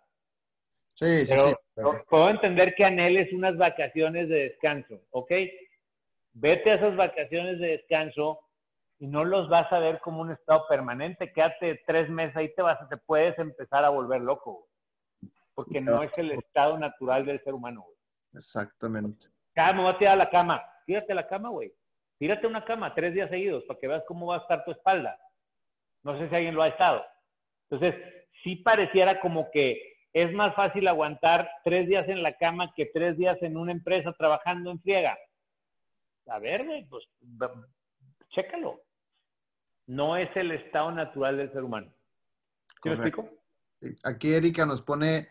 [SPEAKER 2] Sí, sí, sí.
[SPEAKER 1] Puedo entender que anheles unas vacaciones de descanso, ¿ok? Vete a esas vacaciones de descanso y no los vas a ver como un estado permanente. Quédate tres meses ahí, te, vas, te puedes empezar a volver loco, porque no es el estado natural del ser humano, güey.
[SPEAKER 2] Exactamente.
[SPEAKER 1] Cada me voy a tirar a la cama. Tírate a la cama, güey. Tírate una cama tres días seguidos para que veas cómo va a estar tu espalda. No sé si alguien lo ha estado. Entonces, sí pareciera como que es más fácil aguantar tres días en la cama que tres días en una empresa trabajando en friega. A ver, güey, pues chécalo. No es el estado natural del ser humano. ¿Sí me explico?
[SPEAKER 2] Aquí Erika nos pone,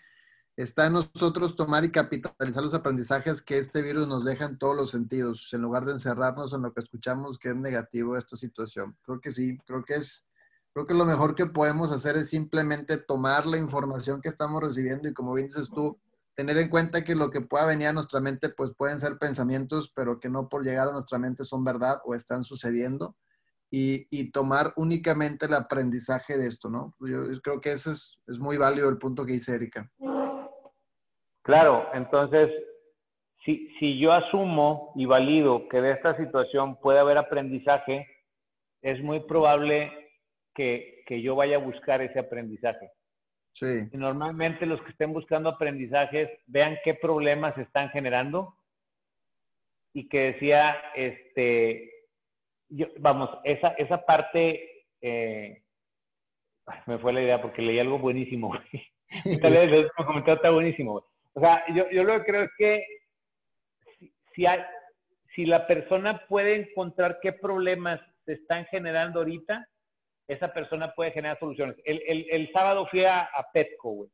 [SPEAKER 2] está en nosotros tomar y capitalizar los aprendizajes que este virus nos deja en todos los sentidos, en lugar de encerrarnos en lo que escuchamos que es negativo esta situación. Creo que sí, creo que es Creo que lo mejor que podemos hacer es simplemente tomar la información que estamos recibiendo y como bien dices tú, tener en cuenta que lo que pueda venir a nuestra mente, pues pueden ser pensamientos, pero que no por llegar a nuestra mente son verdad o están sucediendo. Y, tomar únicamente el aprendizaje de esto, ¿no? Yo, creo que ese es, es muy válido el punto que dice Erika.
[SPEAKER 1] Claro, entonces si, yo asumo y valido que de esta situación puede haber aprendizaje, es muy probable que, yo vaya a buscar ese aprendizaje.
[SPEAKER 2] Sí.
[SPEAKER 1] Y normalmente los que estén buscando aprendizajes vean qué problemas están generando y que decía, este, vamos, esa, esa parte, eh, me fue la idea porque leí algo buenísimo. Tal vez el comentario está buenísimo. O sea, yo, yo lo que creo es que si, si la persona puede encontrar qué problemas se están generando ahorita, esa persona puede generar soluciones. El, el, el sábado fui a, Petco, güey.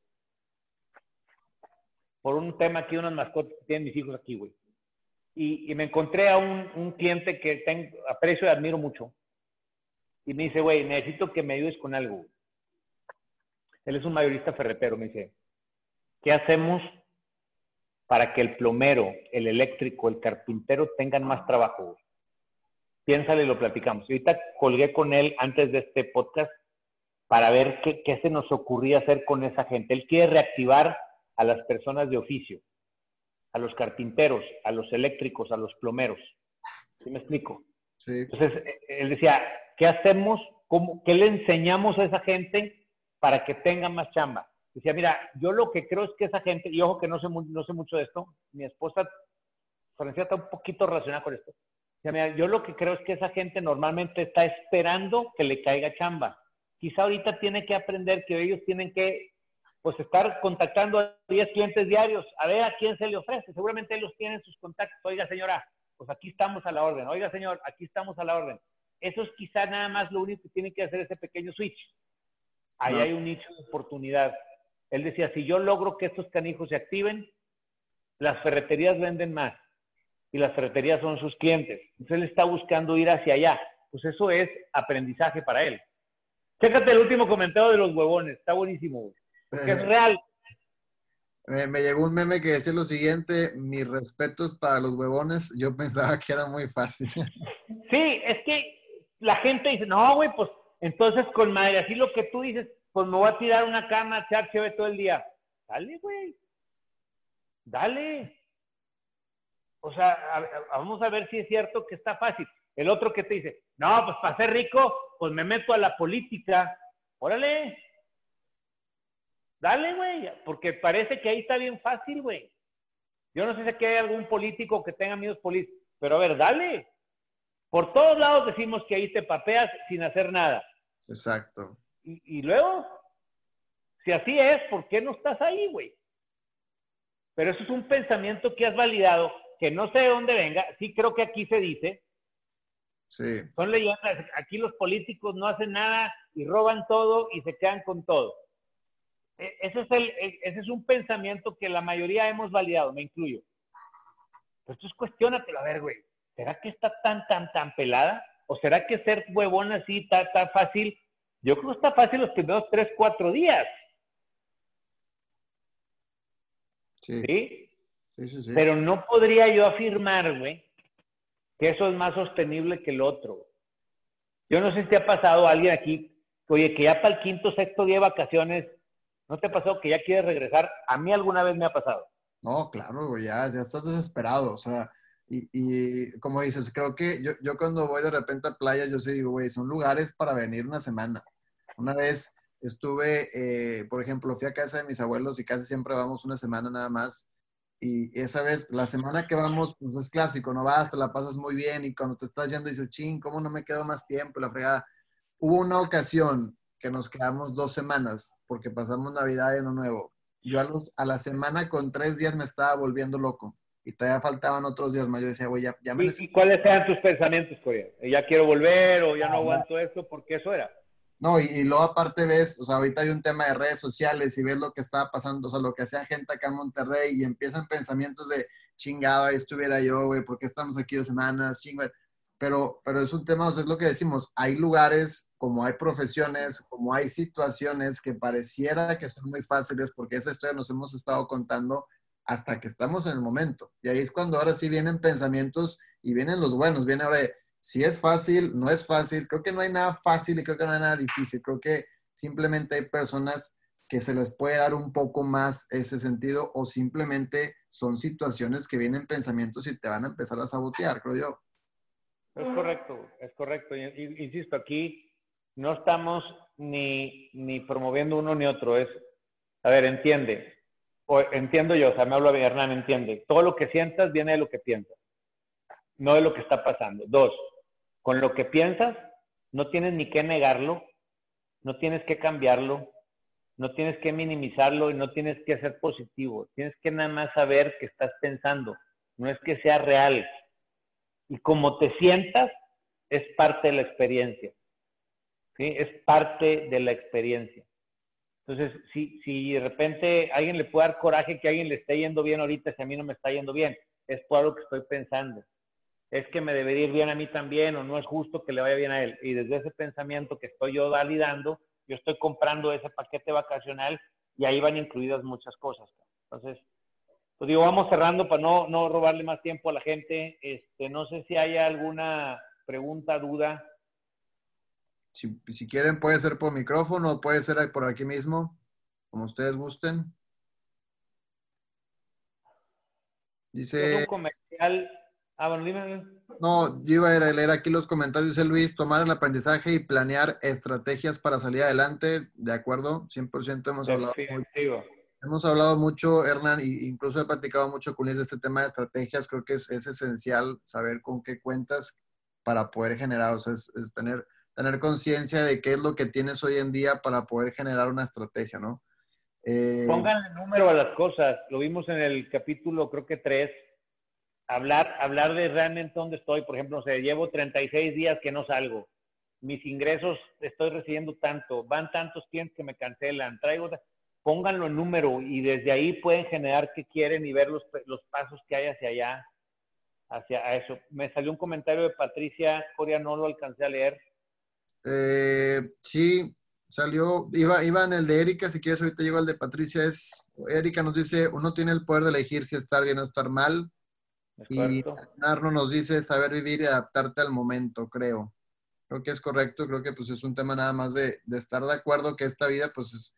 [SPEAKER 1] Por un tema aquí, unas mascotas que tienen mis hijos aquí, güey. Y, me encontré a un, un cliente que tengo, aprecio y admiro mucho. Y me dice, güey, necesito que me ayudes con algo. Él es un mayorista ferretero. Me dice, ¿qué hacemos para que el plomero, el eléctrico, el carpintero tengan más trabajo. Piénsale y lo platicamos. ahorita colgué con él antes de este podcast para ver qué, qué se nos ocurría hacer con esa gente. Él quiere reactivar a las personas de oficio, a los carpinteros, a los eléctricos, a los plomeros. ¿Sí me explico?
[SPEAKER 2] Sí.
[SPEAKER 1] Entonces, él decía, ¿qué hacemos? ¿Cómo, ¿Qué le enseñamos a esa gente para que tengan más chamba? Decía, mira, yo lo que creo es que esa gente, y ojo que no sé, no sé mucho de esto, mi esposa, Francia, está un poquito relacionada con esto. Decía, mira, yo lo que creo es que esa gente normalmente está esperando que le caiga chamba. Quizá ahorita tiene que aprender que ellos tienen que, pues, estar contactando a 10 clientes diarios, a ver a quién se le ofrece. Seguramente ellos tienen sus contactos. Oiga, señora, pues aquí estamos a la orden. Oiga, señor, aquí estamos a la orden. Eso es quizá nada más lo único que tiene que hacer ese pequeño switch. Ahí hay un nicho de oportunidad. Él decía, si yo logro que estos canijos se activen, las ferreterías venden más y las ferreterías son sus clientes. Entonces él está buscando ir hacia allá. Pues eso es aprendizaje para él. Chécate el último comentario de los huevones, está buenísimo, porque es real.
[SPEAKER 2] Me, llegó un meme que decía lo siguiente, mis respetos para los huevones, yo pensaba que era muy fácil.
[SPEAKER 1] Sí, es que la gente dice, no, güey, pues entonces con madre, así lo que tú dices, pues me voy a tirar una cama, echar chévere todo el día. Dale, güey. Dale. O sea, vamos a ver si es cierto que está fácil. El otro que te dice, no, pues para ser rico, pues me meto a la política. Órale. Dale, güey. Porque parece que ahí está bien fácil, güey. Yo no sé si aquí hay algún político que tenga amigos políticos, pero a ver, dale. Por todos lados decimos que ahí te papeas sin hacer nada.
[SPEAKER 2] Exacto.
[SPEAKER 1] Y, luego, si así es, ¿por qué no estás ahí, güey? Pero eso es un pensamiento que has validado, que no sé de dónde venga. Sí creo que aquí se dice.
[SPEAKER 2] Sí.
[SPEAKER 1] Son leyendas. Aquí los políticos no hacen nada y roban todo y se quedan con todo. E, ese es, el, ese es un pensamiento que la mayoría hemos validado, me incluyo. Tú cuestionatelo, a ver, güey. ¿Será que está tan, tan, tan pelada? ¿O será que ser huevón así está tan fácil yo creo que está fácil los primeros tres, cuatro días.
[SPEAKER 2] Sí.
[SPEAKER 1] ¿Sí? Sí, sí, Pero no podría yo afirmar, güey, que eso es más sostenible que el otro. Yo no sé si te ha pasado a alguien aquí, oye, que ya para el quinto, sexto día de vacaciones, ¿no te pasado que ya quieres regresar? A mí alguna vez me ha pasado.
[SPEAKER 2] No, claro, ya, ya estás desesperado. O sea, y, como dices, creo que yo, yo cuando voy de repente a playa, yo sí digo, güey, son lugares para venir una semana. Una vez estuve, eh, por ejemplo, fui a casa de mis abuelos y casi siempre vamos una semana nada más. Y esa vez, la semana que vamos, pues es clásico, no vas, te la pasas muy bien y cuando te estás yendo dices, ching, ¿cómo no me quedo más tiempo? La fregada. Hubo una ocasión que nos quedamos dos semanas porque pasamos Navidad y Año Nuevo. Yo a, los, a la semana con tres días me estaba volviendo loco y todavía faltaban otros días más. Yo decía, güey, ya, ya me...
[SPEAKER 1] ¿Y, cuáles eran tus pensamientos, Corea? ¿Ya quiero volver o ya no aguanto esto? Porque eso era.
[SPEAKER 2] No, y, luego aparte ves, o sea, ahorita hay un tema de redes sociales y ves lo que está pasando, o sea, lo que hacía gente acá en Monterrey y empiezan pensamientos de chingado, ahí estuviera yo, güey, ¿por qué estamos aquí dos semanas? Chingado. Pero, pero es un tema, o es lo que decimos, hay lugares, como hay profesiones, como hay situaciones que pareciera que son muy fáciles porque esa historia nos hemos estado contando hasta que estamos en el momento. Y ahí es cuando ahora sí vienen pensamientos y vienen los buenos, viene ahora, si es fácil, no es fácil, creo que no hay nada fácil y creo que no hay nada difícil, creo que simplemente hay personas que se les puede dar un poco más ese sentido o simplemente son situaciones que vienen pensamientos y te van a empezar a sabotear, creo yo.
[SPEAKER 1] Es correcto, es correcto. Insisto, aquí no estamos ni, ni promoviendo uno ni otro. Es, a ver, entiende. O, entiendo yo, o sea, me hablo a Hernán, entiende. Todo lo que sientas viene de lo que piensas, no de lo que está pasando. Dos, con lo que piensas, no tienes ni que negarlo, no tienes que cambiarlo, no tienes que minimizarlo y no tienes que ser positivo. Tienes que nada más saber que estás pensando. No es que sea real, y como te sientas es parte de la experiencia. Es parte de la experiencia. Entonces, si, si de repente alguien le puede dar coraje que a alguien le esté yendo bien ahorita, si a mí no me está yendo bien, es por algo que estoy pensando. Es que me debería ir bien a mí también o no es justo que le vaya bien a él. Y desde ese pensamiento que estoy yo validando, yo estoy comprando ese paquete vacacional y ahí van incluidas muchas cosas. Entonces, pues digo, vamos cerrando para no, no robarle más tiempo a la gente. Este, no sé si hay alguna pregunta, duda.
[SPEAKER 2] Si, si quieren, puede ser por micrófono, puede ser por aquí mismo, como ustedes gusten. Dice.
[SPEAKER 1] un comercial. Ah, bueno, dime.
[SPEAKER 2] No, yo iba a leer aquí los comentarios. Dice Luis, tomar el aprendizaje y planear estrategias para salir adelante. De acuerdo, 100% hemos hablado. Hemos hablado mucho, Hernán, e incluso he platicado mucho con Luis de este tema de estrategias. Creo que es, esencial saber con qué cuentas para poder generar, o sea, es, tener, tener conciencia de qué es lo que tienes hoy en día para poder generar una estrategia, ¿no?
[SPEAKER 1] Eh, Pongan el número a las cosas. Lo vimos en el capítulo, creo que tres. Hablar, hablar de realmente dónde estoy. Por ejemplo, no sé, llevo 36 días que no salgo. Mis ingresos estoy recibiendo tanto. Van tantos clientes que me cancelan. Traigo pónganlo en número y desde ahí pueden generar qué quieren y ver los, los pasos que hay hacia allá, hacia eso. Me salió un comentario de Patricia Coria, no lo alcancé a leer.
[SPEAKER 2] Eh, sí, salió, iba, iba en el de Erika, si quieres ahorita llego al de Patricia, es, Erika nos dice, uno tiene el poder de elegir si estar bien o estar mal. y Narno nos dice saber vivir y adaptarte al momento, creo. Creo que es correcto, creo que pues es un tema nada más de, de estar de acuerdo que esta vida pues es,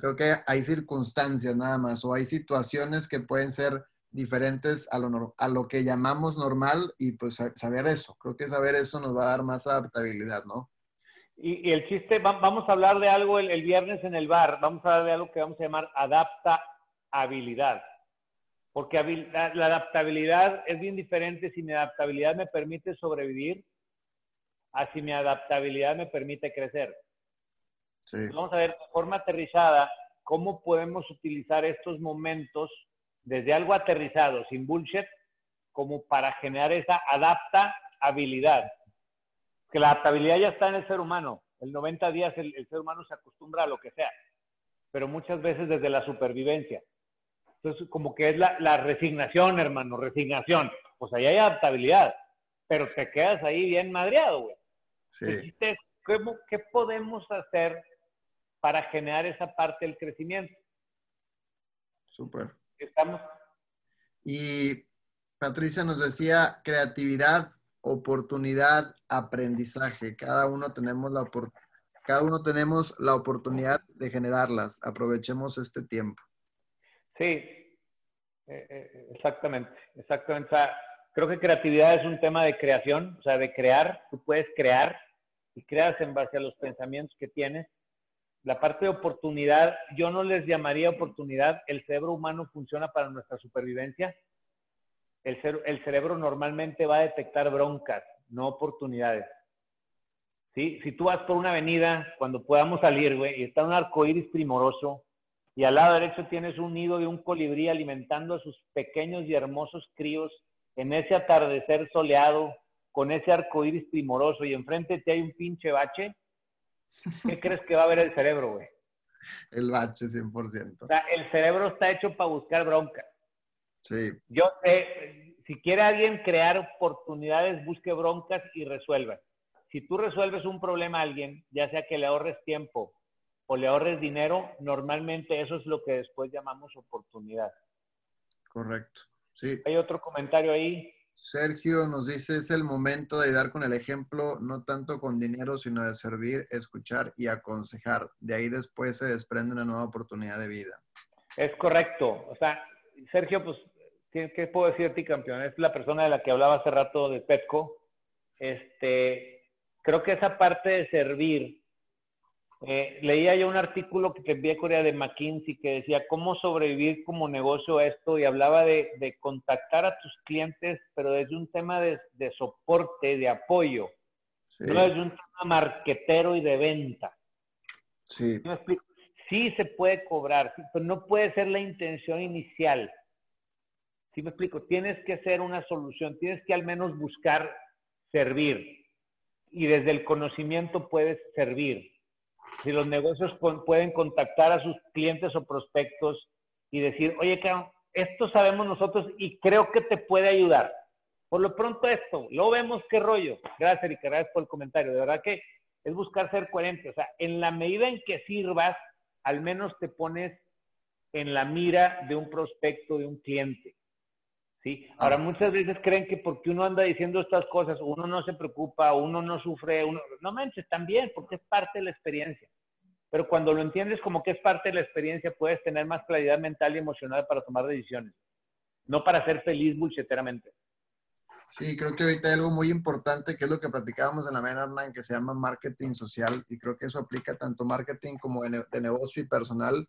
[SPEAKER 2] creo que hay circunstancias nada más o hay situaciones que pueden ser diferentes a lo, a lo que llamamos normal y pues saber eso. Creo que saber eso nos va a dar más adaptabilidad, ¿no?
[SPEAKER 1] Y, el chiste, vamos a hablar de algo el, viernes en el bar, vamos a hablar de algo que vamos a llamar adaptabilidad. Porque la, la adaptabilidad es bien diferente si mi adaptabilidad me permite sobrevivir a si mi adaptabilidad me permite crecer. Vamos a ver de forma aterrizada cómo podemos utilizar estos momentos desde algo aterrizado, sin bullshit, como para generar esa adaptabilidad. Que la adaptabilidad ya está en el ser humano. El 90 días el, ser humano se acostumbra a lo que sea, pero muchas veces desde la supervivencia. Entonces, como que es la, la resignación, hermano, resignación. Pues ahí hay adaptabilidad, pero te quedas ahí bien madreado, güey. Sí. ¿Qué podemos hacer para generar esa parte del crecimiento.
[SPEAKER 2] Súper.
[SPEAKER 1] ¿Estamos?
[SPEAKER 2] Y Patricia nos decía creatividad, oportunidad, aprendizaje. Cada uno tenemos la cada uno tenemos la oportunidad de generarlas. Aprovechemos este tiempo.
[SPEAKER 1] Sí, eh, eh, exactamente, exactamente. creo que creatividad es un tema de creación, o sea, de crear. Tú puedes crear y creas en base a los pensamientos que tienes la parte de oportunidad, yo no les llamaría oportunidad, el cerebro humano funciona para nuestra supervivencia. El, cerebro normalmente va a detectar broncas, no oportunidades. ¿Sí? Si tú vas por una avenida, cuando podamos salir, güey, y está un arco iris primoroso, y al lado derecho tienes un nido de un colibrí alimentando a sus pequeños y hermosos críos en ese atardecer soleado, con ese arco iris primoroso, y enfrente te hay un pinche bache, ¿Qué crees que va a ver el cerebro, güey?
[SPEAKER 2] El bache, 100%.
[SPEAKER 1] O sea, el cerebro está hecho para buscar bronca.
[SPEAKER 2] Sí.
[SPEAKER 1] Yo sé, si quiere alguien crear oportunidades, busque broncas y resuelva. Si tú resuelves un problema a alguien, ya sea que le ahorres tiempo o le ahorres dinero, normalmente eso es lo que después llamamos oportunidad.
[SPEAKER 2] Correcto. Sí.
[SPEAKER 1] Hay otro comentario ahí.
[SPEAKER 2] Sergio nos dice, es el momento de dar con el ejemplo, no tanto con dinero, sino de servir, escuchar y aconsejar. De ahí después se desprende una nueva oportunidad de vida.
[SPEAKER 1] Es correcto. O sea, Sergio, pues, ¿qué, puedo decir de ti, campeón? Es la persona de la que hablaba hace rato de Petco. Este, creo que esa parte de servir, eh, leía yo un artículo que te envié Corea de McKinsey que decía cómo sobrevivir como negocio a esto y hablaba de, contactar a tus clientes, pero desde un tema de, soporte, de apoyo, no desde un tema marquetero y de venta.
[SPEAKER 2] Sí.
[SPEAKER 1] Sí se puede cobrar, pero no puede ser la intención inicial. ¿Sí me explico? Tienes que ser una solución, tienes que al menos buscar servir y desde el conocimiento puedes servir si los negocios pueden contactar a sus clientes o prospectos y decir, oye, esto sabemos nosotros y creo que te puede ayudar. Por lo pronto esto, lo vemos qué rollo. Gracias, Erika, gracias por el comentario. De verdad que es buscar ser coherente. O sea, en la medida en que sirvas, al menos te pones en la mira de un prospecto, de un cliente. ¿Sí? Ahora, muchas veces creen que porque uno anda diciendo estas cosas, uno no se preocupa, uno no sufre, uno... No manches, también, porque es parte de la experiencia. Pero cuando lo entiendes como que es parte de la experiencia, puedes tener más claridad mental y emocional para tomar decisiones. No para ser feliz bullsheteramente.
[SPEAKER 2] Sí, creo que ahorita hay algo muy importante que es lo que platicábamos en la mañana, Hernán, que se llama marketing social. Y creo que eso aplica tanto marketing como de negocio y personal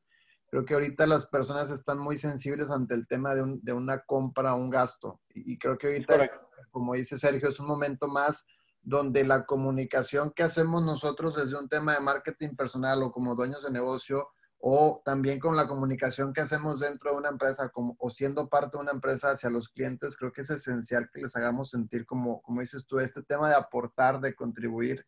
[SPEAKER 2] creo que ahorita las personas están muy sensibles ante el tema de, una compra un gasto. Y, creo que ahorita, como dice Sergio, es un momento más donde la comunicación que hacemos nosotros desde un tema de marketing personal o como dueños de negocio, o también con la comunicación que hacemos dentro de una empresa como, o siendo parte de una empresa hacia los clientes, creo que es esencial que les hagamos sentir, como, como dices tú, este tema de aportar, de contribuir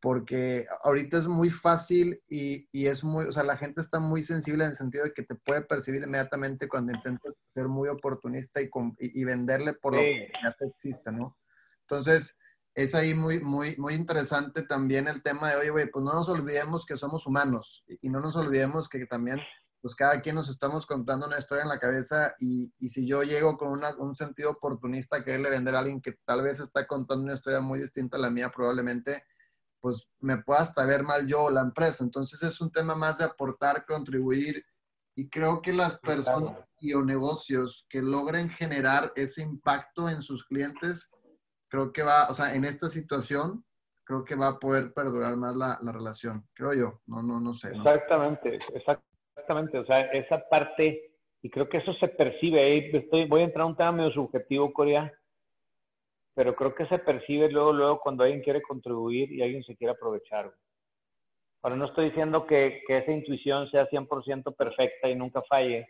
[SPEAKER 2] porque ahorita es muy fácil y, y, es muy, o sea, la gente está muy sensible en el sentido de que te puede percibir inmediatamente cuando intentas ser muy oportunista y, y, venderle por lo que ya te existe, ¿no? Entonces, es ahí muy, muy, muy interesante también el tema de, oye, güey, pues no nos olvidemos que somos humanos y, no nos olvidemos que también, pues cada quien nos estamos contando una historia en la cabeza y, y si yo llego con una, un sentido oportunista a quererle vender a alguien que tal vez está contando una historia muy distinta a la mía, probablemente pues me pueda hasta ver mal yo o la empresa. Entonces es un tema más de aportar, contribuir y creo que las personas y o negocios que logren generar ese impacto en sus clientes, creo que va, o sea, en esta situación, creo que va a poder perdurar más la, relación, creo yo, no, no, no sé.
[SPEAKER 1] Exactamente, exactamente, o sea, esa parte, y creo que eso se percibe, estoy, voy a entrar a un tema medio subjetivo, Corea, pero creo que se percibe luego, luego cuando alguien quiere contribuir y alguien se quiere aprovechar. Ahora, no estoy diciendo que, que esa intuición sea 100% perfecta y nunca falle,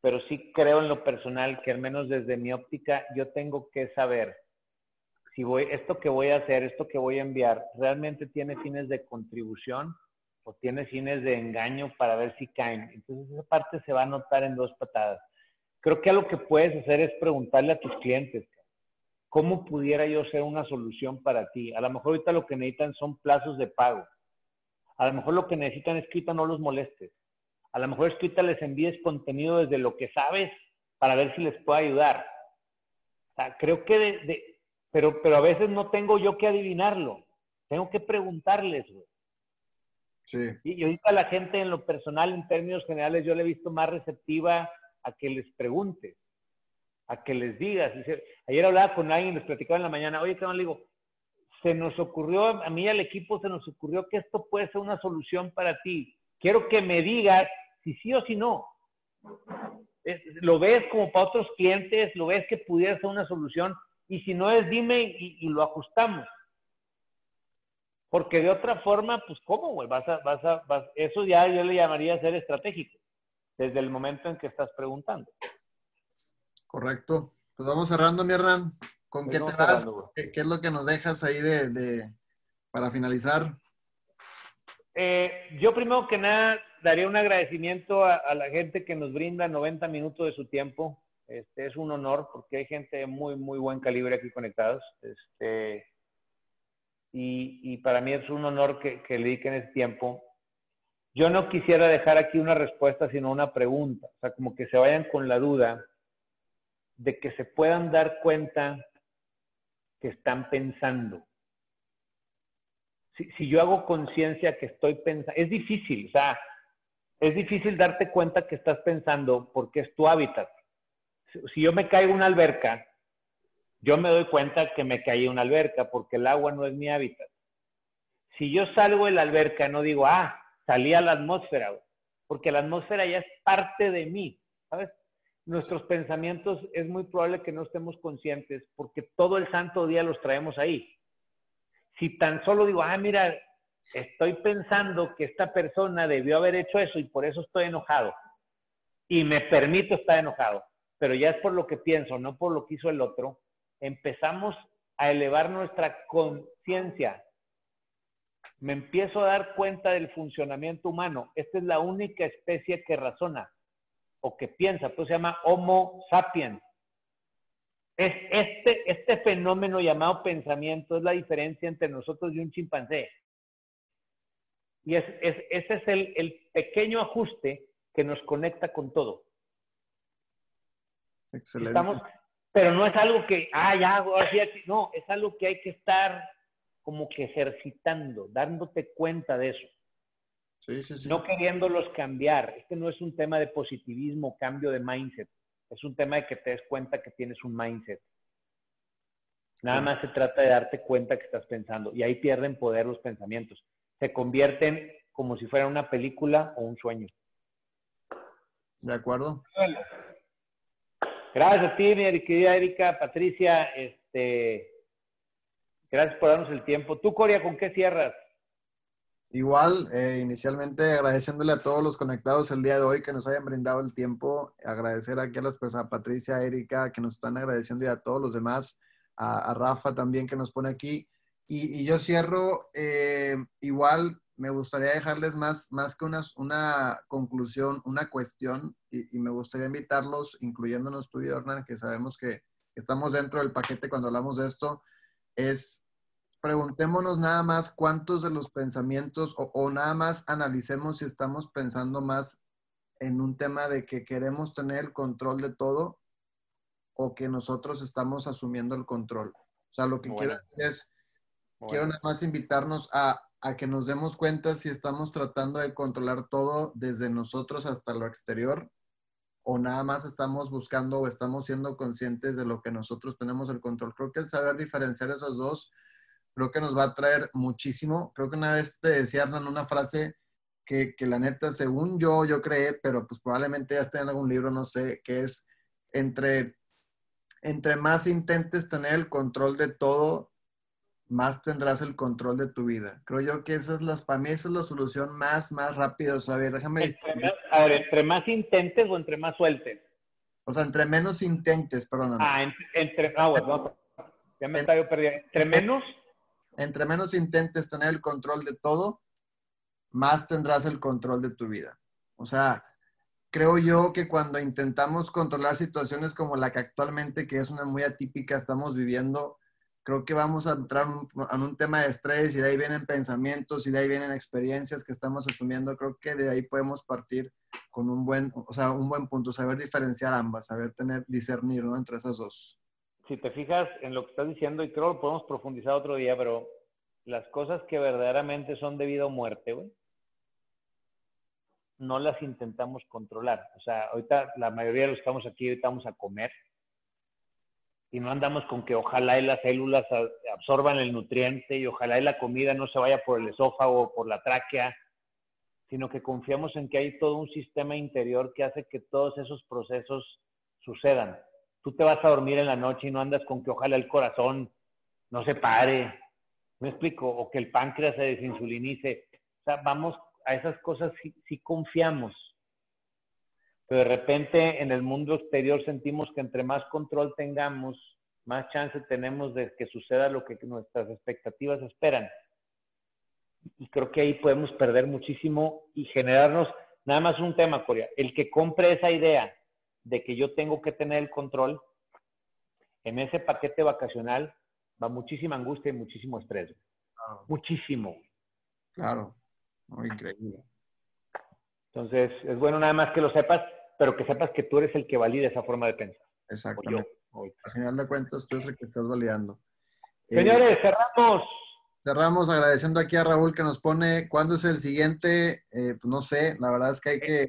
[SPEAKER 1] pero sí creo en lo personal que al menos desde mi óptica yo tengo que saber si voy, esto que voy a hacer, esto que voy a enviar, realmente tiene fines de contribución o tiene fines de engaño para ver si caen. Entonces esa parte se va a notar en dos patadas. Creo que algo que puedes hacer es preguntarle a tus clientes, ¿cómo pudiera yo ser una solución para ti? A lo mejor ahorita lo que necesitan son plazos de pago. A lo mejor lo que necesitan es que no los molestes. A lo mejor es que les envíes contenido desde lo que sabes para ver si les puedo ayudar. O sea, creo que de, pero, pero a veces no tengo yo que adivinarlo. Tengo que preguntarles, güey.
[SPEAKER 2] Sí.
[SPEAKER 1] Y, y ahorita la gente en lo personal, en términos generales, yo le he visto más receptiva a que les preguntes a que les digas. Ayer hablaba con alguien, les platicaba en la mañana, oye, ¿qué le digo? Se nos ocurrió, a mí y al equipo se nos ocurrió que esto puede ser una solución para ti. Quiero que me digas si sí o si no. lo ves como para otros clientes, lo ves que pudiera ser una solución, y si no es, dime y, lo ajustamos. Porque de otra forma, pues, ¿cómo, güey? Vas a, vas a, vas, eso ya yo le llamaría ser estratégico, desde el momento en que estás preguntando.
[SPEAKER 2] Correcto. Pues vamos cerrando, mi Hernán. ¿Con qué te vas? ¿Qué, es lo que nos dejas ahí de, para finalizar?
[SPEAKER 1] Eh, yo primero que nada daría un agradecimiento a, la gente que nos brinda 90 minutos de su tiempo. Este, es un honor porque hay gente de muy, muy buen calibre aquí conectados. Este, y, y para mí es un honor que, que le dediquen ese tiempo. Yo no quisiera dejar aquí una respuesta, sino una pregunta. O sea, como que se vayan con la duda de que se puedan dar cuenta que están pensando. Si, yo hago conciencia que estoy pensando, es difícil, o sea, es difícil darte cuenta que estás pensando porque es tu hábitat. Si yo me caigo en una alberca, yo me doy cuenta que me caí en una alberca porque el agua no es mi hábitat. Si yo salgo de la alberca, no digo, ah, salí a la atmósfera, porque la atmósfera ya es parte de mí, ¿sabes? Nuestros pensamientos es muy probable que no estemos conscientes porque todo el santo día los traemos ahí. Si tan solo digo, ah, mira, estoy pensando que esta persona debió haber hecho eso y por eso estoy enojado. Y me permito estar enojado, pero ya es por lo que pienso, no por lo que hizo el otro. Empezamos a elevar nuestra conciencia. Me empiezo a dar cuenta del funcionamiento humano. Esta es la única especie que razona o que piensa, pues se llama Homo sapiens. Es este, este fenómeno llamado pensamiento es la diferencia entre nosotros y un chimpancé. Y es, ese es el, el, pequeño ajuste que nos conecta con todo.
[SPEAKER 2] Excelente.
[SPEAKER 1] Estamos, pero no es algo que, ah, ya, no, es algo que hay que estar como que ejercitando, dándote cuenta de eso.
[SPEAKER 2] Sí, sí, sí.
[SPEAKER 1] No queriéndolos cambiar. Este no es un tema de positivismo, cambio de mindset. Es un tema de que te des cuenta que tienes un mindset. Nada más se trata de darte cuenta que estás pensando. Y ahí pierden poder los pensamientos se convierten como si fuera una película o un sueño.
[SPEAKER 2] De acuerdo.
[SPEAKER 1] Gracias a ti, mi querida Erika, Patricia, este, gracias por darnos el tiempo. Tú, Coria, ¿con qué cierras?
[SPEAKER 2] Igual, eh, inicialmente agradeciéndole a todos los conectados el día de hoy que nos hayan brindado el tiempo, agradecer aquí a las personas, a Patricia, a Erika, que nos están agradeciendo y a todos los demás, a, Rafa también que nos pone aquí. Y, y yo cierro, eh, igual me gustaría dejarles más, más que una, una conclusión, una cuestión, y, y, me gustaría invitarlos, incluyéndonos tú y Hernán, que sabemos que estamos dentro del paquete cuando hablamos de esto, es preguntémonos nada más cuántos de los pensamientos o, o nada más analicemos si estamos pensando más en un tema de que queremos tener el control de todo o que nosotros estamos asumiendo el control. O sea, lo que bueno. quiero decir es, bueno. quiero nada más invitarnos a, a, que nos demos cuenta si estamos tratando de controlar todo desde nosotros hasta lo exterior o nada más estamos buscando o estamos siendo conscientes de lo que nosotros tenemos el control. Creo que el saber diferenciar esos dos, creo que nos va a traer muchísimo. Creo que una vez te decía Hernán una frase que, que la neta, según yo, yo creé, pero pues probablemente ya esté en algún libro, no sé, que es entre, entre más intentes tener el control de todo, más tendrás el control de tu vida. Creo yo que esa es la, para mí esa es la solución más, más rápida. O sea, a ver, déjame...
[SPEAKER 1] Entre, a ver, entre más intentes o entre más sueltes.
[SPEAKER 2] O sea, entre menos intentes, perdóname.
[SPEAKER 1] Ah, entre... entre ah, bueno, ya me estaba yo perdiendo. Entre menos...
[SPEAKER 2] Entre menos intentes tener el control de todo, más tendrás el control de tu vida. O sea, creo yo que cuando intentamos controlar situaciones como la que actualmente, que es una muy atípica, estamos viviendo, creo que vamos a entrar en un tema de estrés y de ahí vienen pensamientos y de ahí vienen experiencias que estamos asumiendo. Creo que de ahí podemos partir con un buen, o sea, un buen punto, saber diferenciar ambas, saber tener, discernir, ¿no? Entre esas dos.
[SPEAKER 1] Si te fijas en lo que estás diciendo, y creo que lo podemos profundizar otro día, pero las cosas que verdaderamente son de vida o muerte, güey, no las intentamos controlar. O sea, ahorita la mayoría de los que estamos aquí, ahorita vamos a comer y no andamos con que ojalá y las células absorban el nutriente y ojalá y la comida no se vaya por el esófago o por la tráquea, sino que confiamos en que hay todo un sistema interior que hace que todos esos procesos sucedan. Tú te vas a dormir en la noche y no andas con que ojalá el corazón no se pare, ¿me explico? O que el páncreas se desinsulinice. O sea, vamos a esas cosas sí, confiamos. Pero de repente en el mundo exterior sentimos que entre más control tengamos, más chance tenemos de que suceda lo que nuestras expectativas esperan. Y creo que ahí podemos perder muchísimo y generarnos nada más un tema, Corea. El que compre esa idea de que yo tengo que tener el control, en ese paquete vacacional va muchísima angustia y muchísimo estrés. Muchísimo.
[SPEAKER 2] Claro, increíble.
[SPEAKER 1] Entonces, es bueno nada más que lo sepas, pero que sepas que tú eres el que valida esa forma de pensar.
[SPEAKER 2] Exactamente. Al final de cuentas, tú eres el que estás validando.
[SPEAKER 1] Eh, Señores, cerramos.
[SPEAKER 2] Cerramos agradeciendo aquí a Raúl que nos pone cuándo es el siguiente. Eh, pues no sé, la verdad es que hay que,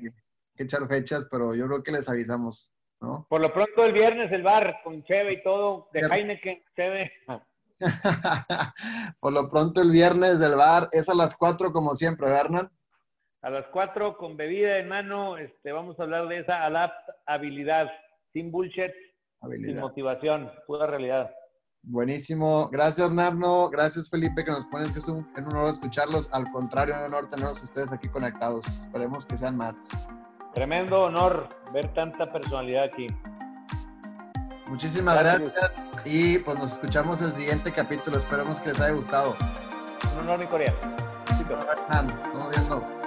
[SPEAKER 2] echar fechas, pero yo creo que les avisamos, ¿no?
[SPEAKER 1] Por lo pronto el viernes el bar con Cheve y todo, de Heineken, Cheve.
[SPEAKER 2] Por lo pronto el viernes del bar es a las 4 como siempre, ¿verdad,
[SPEAKER 1] A las 4 con bebida en mano, este, vamos a hablar de esa habilidad, sin bullshit, sin motivación, pura realidad.
[SPEAKER 2] Buenísimo. Gracias, Narno. Gracias, Felipe, que nos pones que es un, en un honor escucharlos. Al contrario, un honor tenerlos ustedes aquí conectados. Esperemos que sean más.
[SPEAKER 1] Tremendo honor ver tanta personalidad aquí.
[SPEAKER 2] Muchísimas gracias. Y pues nos escuchamos el siguiente capítulo. Esperemos que les haya gustado.
[SPEAKER 1] Un honor, mi Corea.
[SPEAKER 2] Estamos viendo.